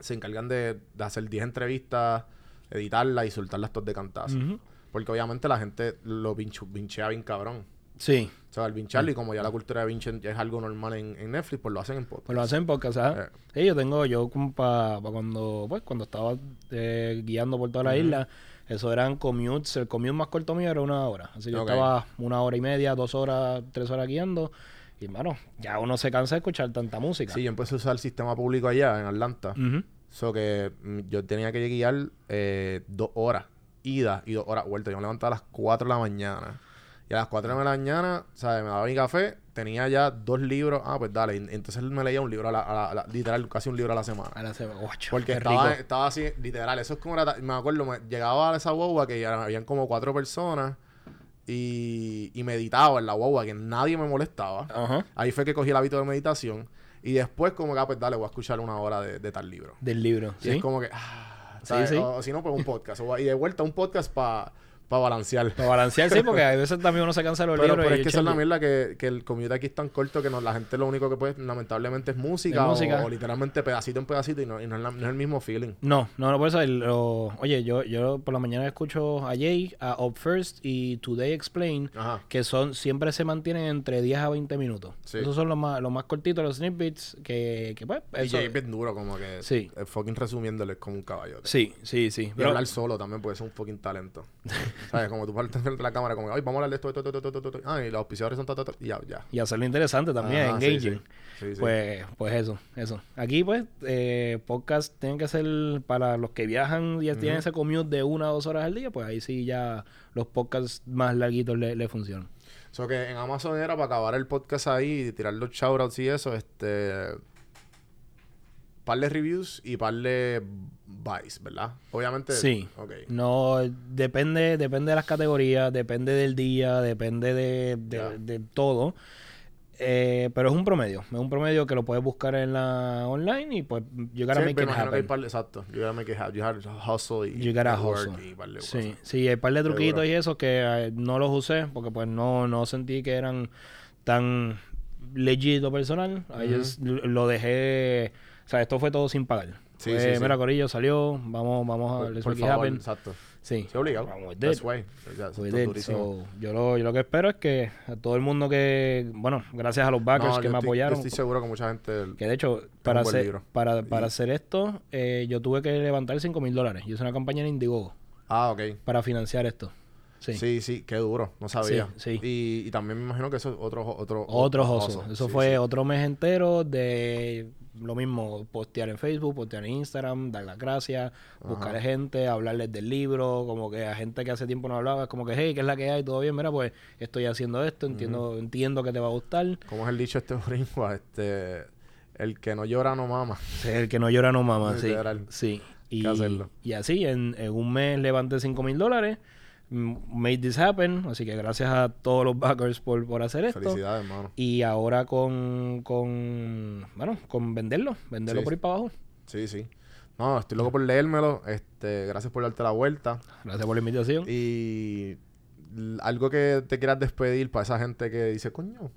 [SPEAKER 2] se encargan de, de hacer 10 entrevistas editarla y soltarlas todas de cantazo.
[SPEAKER 5] Ujú.
[SPEAKER 2] Porque obviamente la gente lo pinchu- pinchea bien cabrón.
[SPEAKER 5] Sí,
[SPEAKER 2] O sea, al pincharlo y como ya la cultura de pinche es algo normal en, en Netflix, pues lo hacen en podcast.
[SPEAKER 5] pues lo hacen porque, o sea,
[SPEAKER 2] Eh.
[SPEAKER 5] sí, yo tengo, yo para cuando, pues, cuando estaba eh, guiando por toda la isla, eso eran commutes, el commute más corto mío era una hora. Así que yo estaba una hora y media, dos horas, tres horas guiando. Y, bueno, ya uno se cansa de escuchar tanta música.
[SPEAKER 2] Sí, yo empecé a usar el sistema público allá en Atlanta.
[SPEAKER 5] Ujú.
[SPEAKER 2] So que mm, yo tenía que guiar eh, dos horas ida y dos horas vuelta. Yo me levantaba a las 4 de la mañana. Y a las 4 de la mañana, ¿sabes? Me daba mi café, tenía ya dos libros. Ah, pues dale. Entonces me leía un libro a la, a la- a la- literal, casi un libro a la semana.
[SPEAKER 5] A la semana. Guacho,
[SPEAKER 2] Porque estaba,
[SPEAKER 5] rico.
[SPEAKER 2] estaba así, literal. Eso es como era, me acuerdo, me- llegaba a esa guagua que ya habían como cuatro personas y, y meditaba en la guagua, que nadie me molestaba.
[SPEAKER 5] Ajá.
[SPEAKER 2] Ahí fue que cogí el hábito de meditación. Y después, como que, ah, pues dale, voy a escuchar una hora de, de tal libro.
[SPEAKER 5] Del libro.
[SPEAKER 2] Y
[SPEAKER 5] ¿sí?
[SPEAKER 2] es como que, ah,
[SPEAKER 5] Sí,
[SPEAKER 2] ¿sabes?
[SPEAKER 5] sí.
[SPEAKER 2] O, o si no, pues un podcast. Y de vuelta un podcast para balancear.
[SPEAKER 5] Para balancear, sí, porque a veces también uno se cansa de los
[SPEAKER 2] Pero,
[SPEAKER 5] libros.
[SPEAKER 2] pero
[SPEAKER 5] y
[SPEAKER 2] es que esa es la mierda que, que el commute aquí es tan corto que no, la gente lo único que puede, lamentablemente, es música,
[SPEAKER 5] Es
[SPEAKER 2] o-
[SPEAKER 5] música.
[SPEAKER 2] O, literalmente pedacito en pedacito y no, y no es, la- no es el mismo feeling.
[SPEAKER 5] No, no, no por eso. el- lo- oye, yo, yo por la mañana escucho a Jay, a Up First y Today Explain,
[SPEAKER 2] Ajá.
[SPEAKER 5] que son siempre se mantienen entre 10 a 20 minutos.
[SPEAKER 2] Sí.
[SPEAKER 5] Esos son los más, los más cortitos, los snippets, que, que pues,
[SPEAKER 2] Y
[SPEAKER 5] eso-
[SPEAKER 2] Jay es duro, como que
[SPEAKER 5] Sí.
[SPEAKER 2] eh, fucking resumiéndole es como un caballote.
[SPEAKER 5] Sí, sí, sí.
[SPEAKER 2] Y
[SPEAKER 5] Pero-
[SPEAKER 2] hablar solo también puede ser un fucking talento. ¿Sabes? Como tú partes frente a la cámara, como, ay, vamos a hablar de esto, esto, esto, esto, esto, esto. Ah, y los auspiciadores son ta, ta, ta, y ya, ya.
[SPEAKER 5] y hacerlo interesante también,
[SPEAKER 2] Ajá,
[SPEAKER 5] engaging.
[SPEAKER 2] sí. Sí.
[SPEAKER 5] Pues, pues eso, eso. Aquí, pues, eh, podcast tienen que ser para los que viajan y tienen ese commute de una o dos horas al día, pues ahí sí ya los podcasts más larguitos le, le funcionan.
[SPEAKER 2] So que en Amazon era para acabar el podcast ahí y tirar los shoutouts y eso, este. Par de reviews y par de buys, ¿verdad? Obviamente.
[SPEAKER 5] Sí. No, depende, depende de las categorías, depende del día, depende de, de- todo. Eh, pero es un promedio, es un promedio que lo puedes buscar en la online y pues you gotta
[SPEAKER 2] Sí,
[SPEAKER 5] make it
[SPEAKER 2] imagino que hay
[SPEAKER 5] happen.
[SPEAKER 2] de- exacto. You gotta make it happen. You gotta hustle y
[SPEAKER 5] You gotta hustle.
[SPEAKER 2] y par de
[SPEAKER 5] Sí, sí, hay par de truquitos y eso que eh, no los usé porque pues no, no sentí que eran tan legit o personal. Just l- lo dejé, o sea, esto fue todo sin pagar.
[SPEAKER 2] Sí,
[SPEAKER 5] Fue,
[SPEAKER 2] sí, sí.
[SPEAKER 5] Mira, Corillo, salió, vamos, vamos a
[SPEAKER 2] Por, por favor,
[SPEAKER 5] happen.
[SPEAKER 2] exacto.
[SPEAKER 5] Sí,
[SPEAKER 2] Sí, obligado.
[SPEAKER 5] Vamos,
[SPEAKER 2] That's way.
[SPEAKER 5] Did.
[SPEAKER 2] durísimo.
[SPEAKER 5] So, yo, lo, yo lo que espero es que a todo el mundo que, bueno, gracias a los backers
[SPEAKER 2] No,
[SPEAKER 5] que me
[SPEAKER 2] estoy-
[SPEAKER 5] apoyaron,
[SPEAKER 2] Yo estoy seguro que mucha gente.
[SPEAKER 5] que de hecho, para, hacer,
[SPEAKER 2] libro.
[SPEAKER 5] para, para
[SPEAKER 2] Y-
[SPEAKER 5] hacer esto, eh, yo tuve que levantar 5 mil dólares. Yo hice una campaña en Indiegogo
[SPEAKER 2] Ah, ok.
[SPEAKER 5] para financiar esto. Sí.
[SPEAKER 2] Sí, sí, qué duro. No sabía.
[SPEAKER 5] Sí, sí.
[SPEAKER 2] Y, y también me imagino que eso es otro. Otro,
[SPEAKER 5] Otro
[SPEAKER 2] oso.
[SPEAKER 5] oso. Eso fue otro mes entero de lo mismo, postear en Facebook, postear en Instagram, dar las gracias, buscar gente, hablarles del libro, como que a gente que hace tiempo no hablaba, es como que, hey, ¿qué es la que hay? ¿Todo bien? Mira, pues estoy haciendo esto, entiendo, entiendo que te va a gustar.
[SPEAKER 2] ¿Cómo es el dicho este bringua? Este. El que no llora no mama.
[SPEAKER 5] El que no llora no mama, sí. Sí. Y, y así, en, en un mes levanté 5 mil dólares, made this happen, así que gracias a todos los backers por, por hacer esto.
[SPEAKER 2] Felicidades, hermano.
[SPEAKER 5] Y ahora con, con, bueno, con venderlo, venderlo
[SPEAKER 2] Sí.
[SPEAKER 5] por ir para abajo.
[SPEAKER 2] Sí, sí. No, estoy loco por leérmelo. Este, gracias por darte la vuelta.
[SPEAKER 5] Gracias por la invitación.
[SPEAKER 2] Y algo que te quieras despedir para esa gente que dice, coño,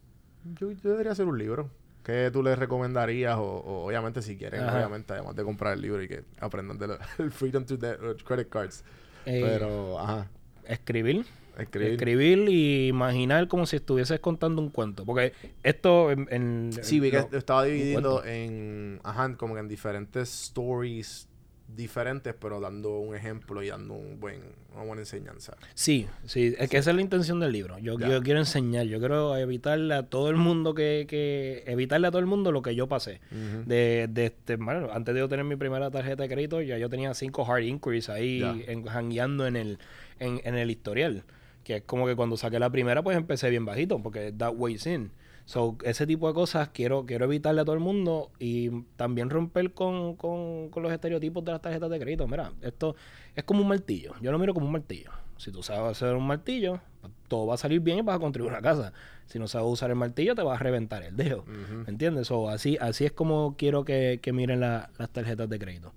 [SPEAKER 2] yo, yo debería hacer un libro. ¿Qué tú les recomendarías? O, o obviamente si quieren,
[SPEAKER 5] Ajá.
[SPEAKER 2] obviamente, además de comprar el libro y que aprendan del freedom to the credit cards.
[SPEAKER 5] Eh,
[SPEAKER 2] Pero, ajá,
[SPEAKER 5] Escribir,
[SPEAKER 2] escribir.
[SPEAKER 5] escribir y imaginar como si estuvieses contando un cuento. Porque esto en... en-
[SPEAKER 2] Sí, vi que
[SPEAKER 5] lo-
[SPEAKER 2] estaba dividiendo en, ajá, como que en diferentes stories diferentes, pero dando un ejemplo y dando un buen, una buena enseñanza.
[SPEAKER 5] Sí, sí, es que esa es la intención del libro. Yo, yo quiero enseñar, yo quiero evitarle a todo el mundo que, que evitarle a todo el mundo lo que yo pasé. De, de este, bueno, antes de yo tener mi primera tarjeta de crédito, ya yo tenía cinco hard inquiries ahí en, jangueando en el, en, en el historial. Que es como que cuando saqué la primera, pues empecé bien bajito, porque that weighs in. So, ese tipo de cosas quiero, quiero evitarle a todo el mundo y también romper con, con, con los estereotipos de las tarjetas de crédito. Mira, esto es como un martillo. Yo lo miro como un martillo. Si tú sabes hacer un martillo, todo va a salir bien y vas a construir una casa. Si no sabes usar el martillo, te vas a reventar el dedo. ¿Me entiendes? O así, así es como quiero que, que miren la- las tarjetas de crédito.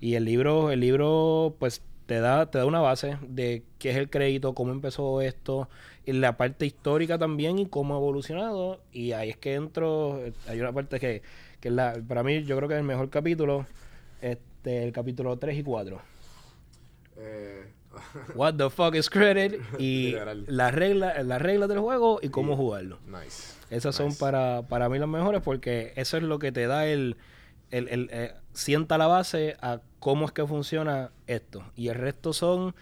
[SPEAKER 5] Y el libro, el libro, pues, te da, te da una base de qué es el crédito, cómo empezó esto, y la parte histórica también y cómo ha evolucionado. Y ahí es que entro, hay una parte que, que es la, para mí, yo creo que es el mejor capítulo, este, el capítulo 3 y 4.
[SPEAKER 2] Eh,
[SPEAKER 5] What the fuck is credit y las reglas las reglas del juego y cómo jugarlo.
[SPEAKER 2] nice.
[SPEAKER 5] Esas son para, para mí las mejores porque eso es lo que te da el, el, el, eh, sienta la base a cómo es que funciona esto. Y el resto son,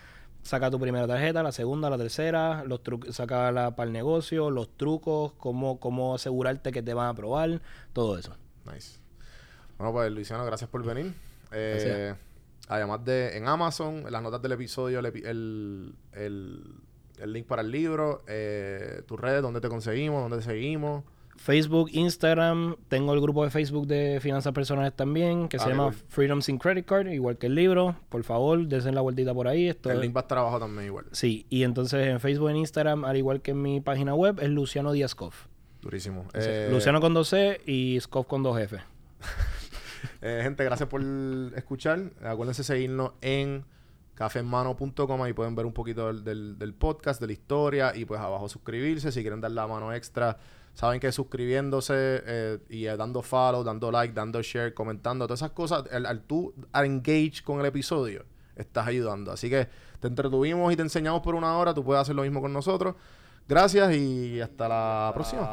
[SPEAKER 5] saca tu primera tarjeta, la segunda, la tercera, los saca la para el negocio, los trucos, cómo, cómo asegurarte que te van a aprobar, todo eso.
[SPEAKER 2] Nice. Bueno, pues Luciano, gracias por venir. Eh, además de en Amazon, en las notas del episodio, el, epi- el, el- el link para el libro, eh, tus redes, dónde te conseguimos, dónde te seguimos.
[SPEAKER 5] Facebook, Instagram, tengo el grupo de Facebook de finanzas personales también, que
[SPEAKER 2] Ah,
[SPEAKER 5] se llama
[SPEAKER 2] cool.
[SPEAKER 5] Freedoms in Credit Card, igual que el libro. Por favor, desen la vueltita por ahí. Esto
[SPEAKER 2] el
[SPEAKER 5] es-
[SPEAKER 2] link va a estar abajo también igual.
[SPEAKER 5] Sí, y entonces en Facebook, en Instagram, al igual que en mi página web, es Luciano Díaz Coff.
[SPEAKER 2] Durísimo. Eh,
[SPEAKER 5] Luciano con dos C y Scoff con dos F.
[SPEAKER 2] Eh, gente, gracias por escuchar. Acuérdense seguirnos en cafeemano.com. Ahí pueden ver un poquito del, del- del podcast, de la historia. Y pues abajo suscribirse. Si quieren dar la mano extra, saben que suscribiéndose eh, y eh, dando follow, dando like, dando share, comentando, todas esas cosas, al, al tú al engage con el episodio, estás ayudando. Así que te entretuvimos y te enseñamos por una hora. Tú puedes hacer lo mismo con nosotros. Gracias y. Hasta la próxima.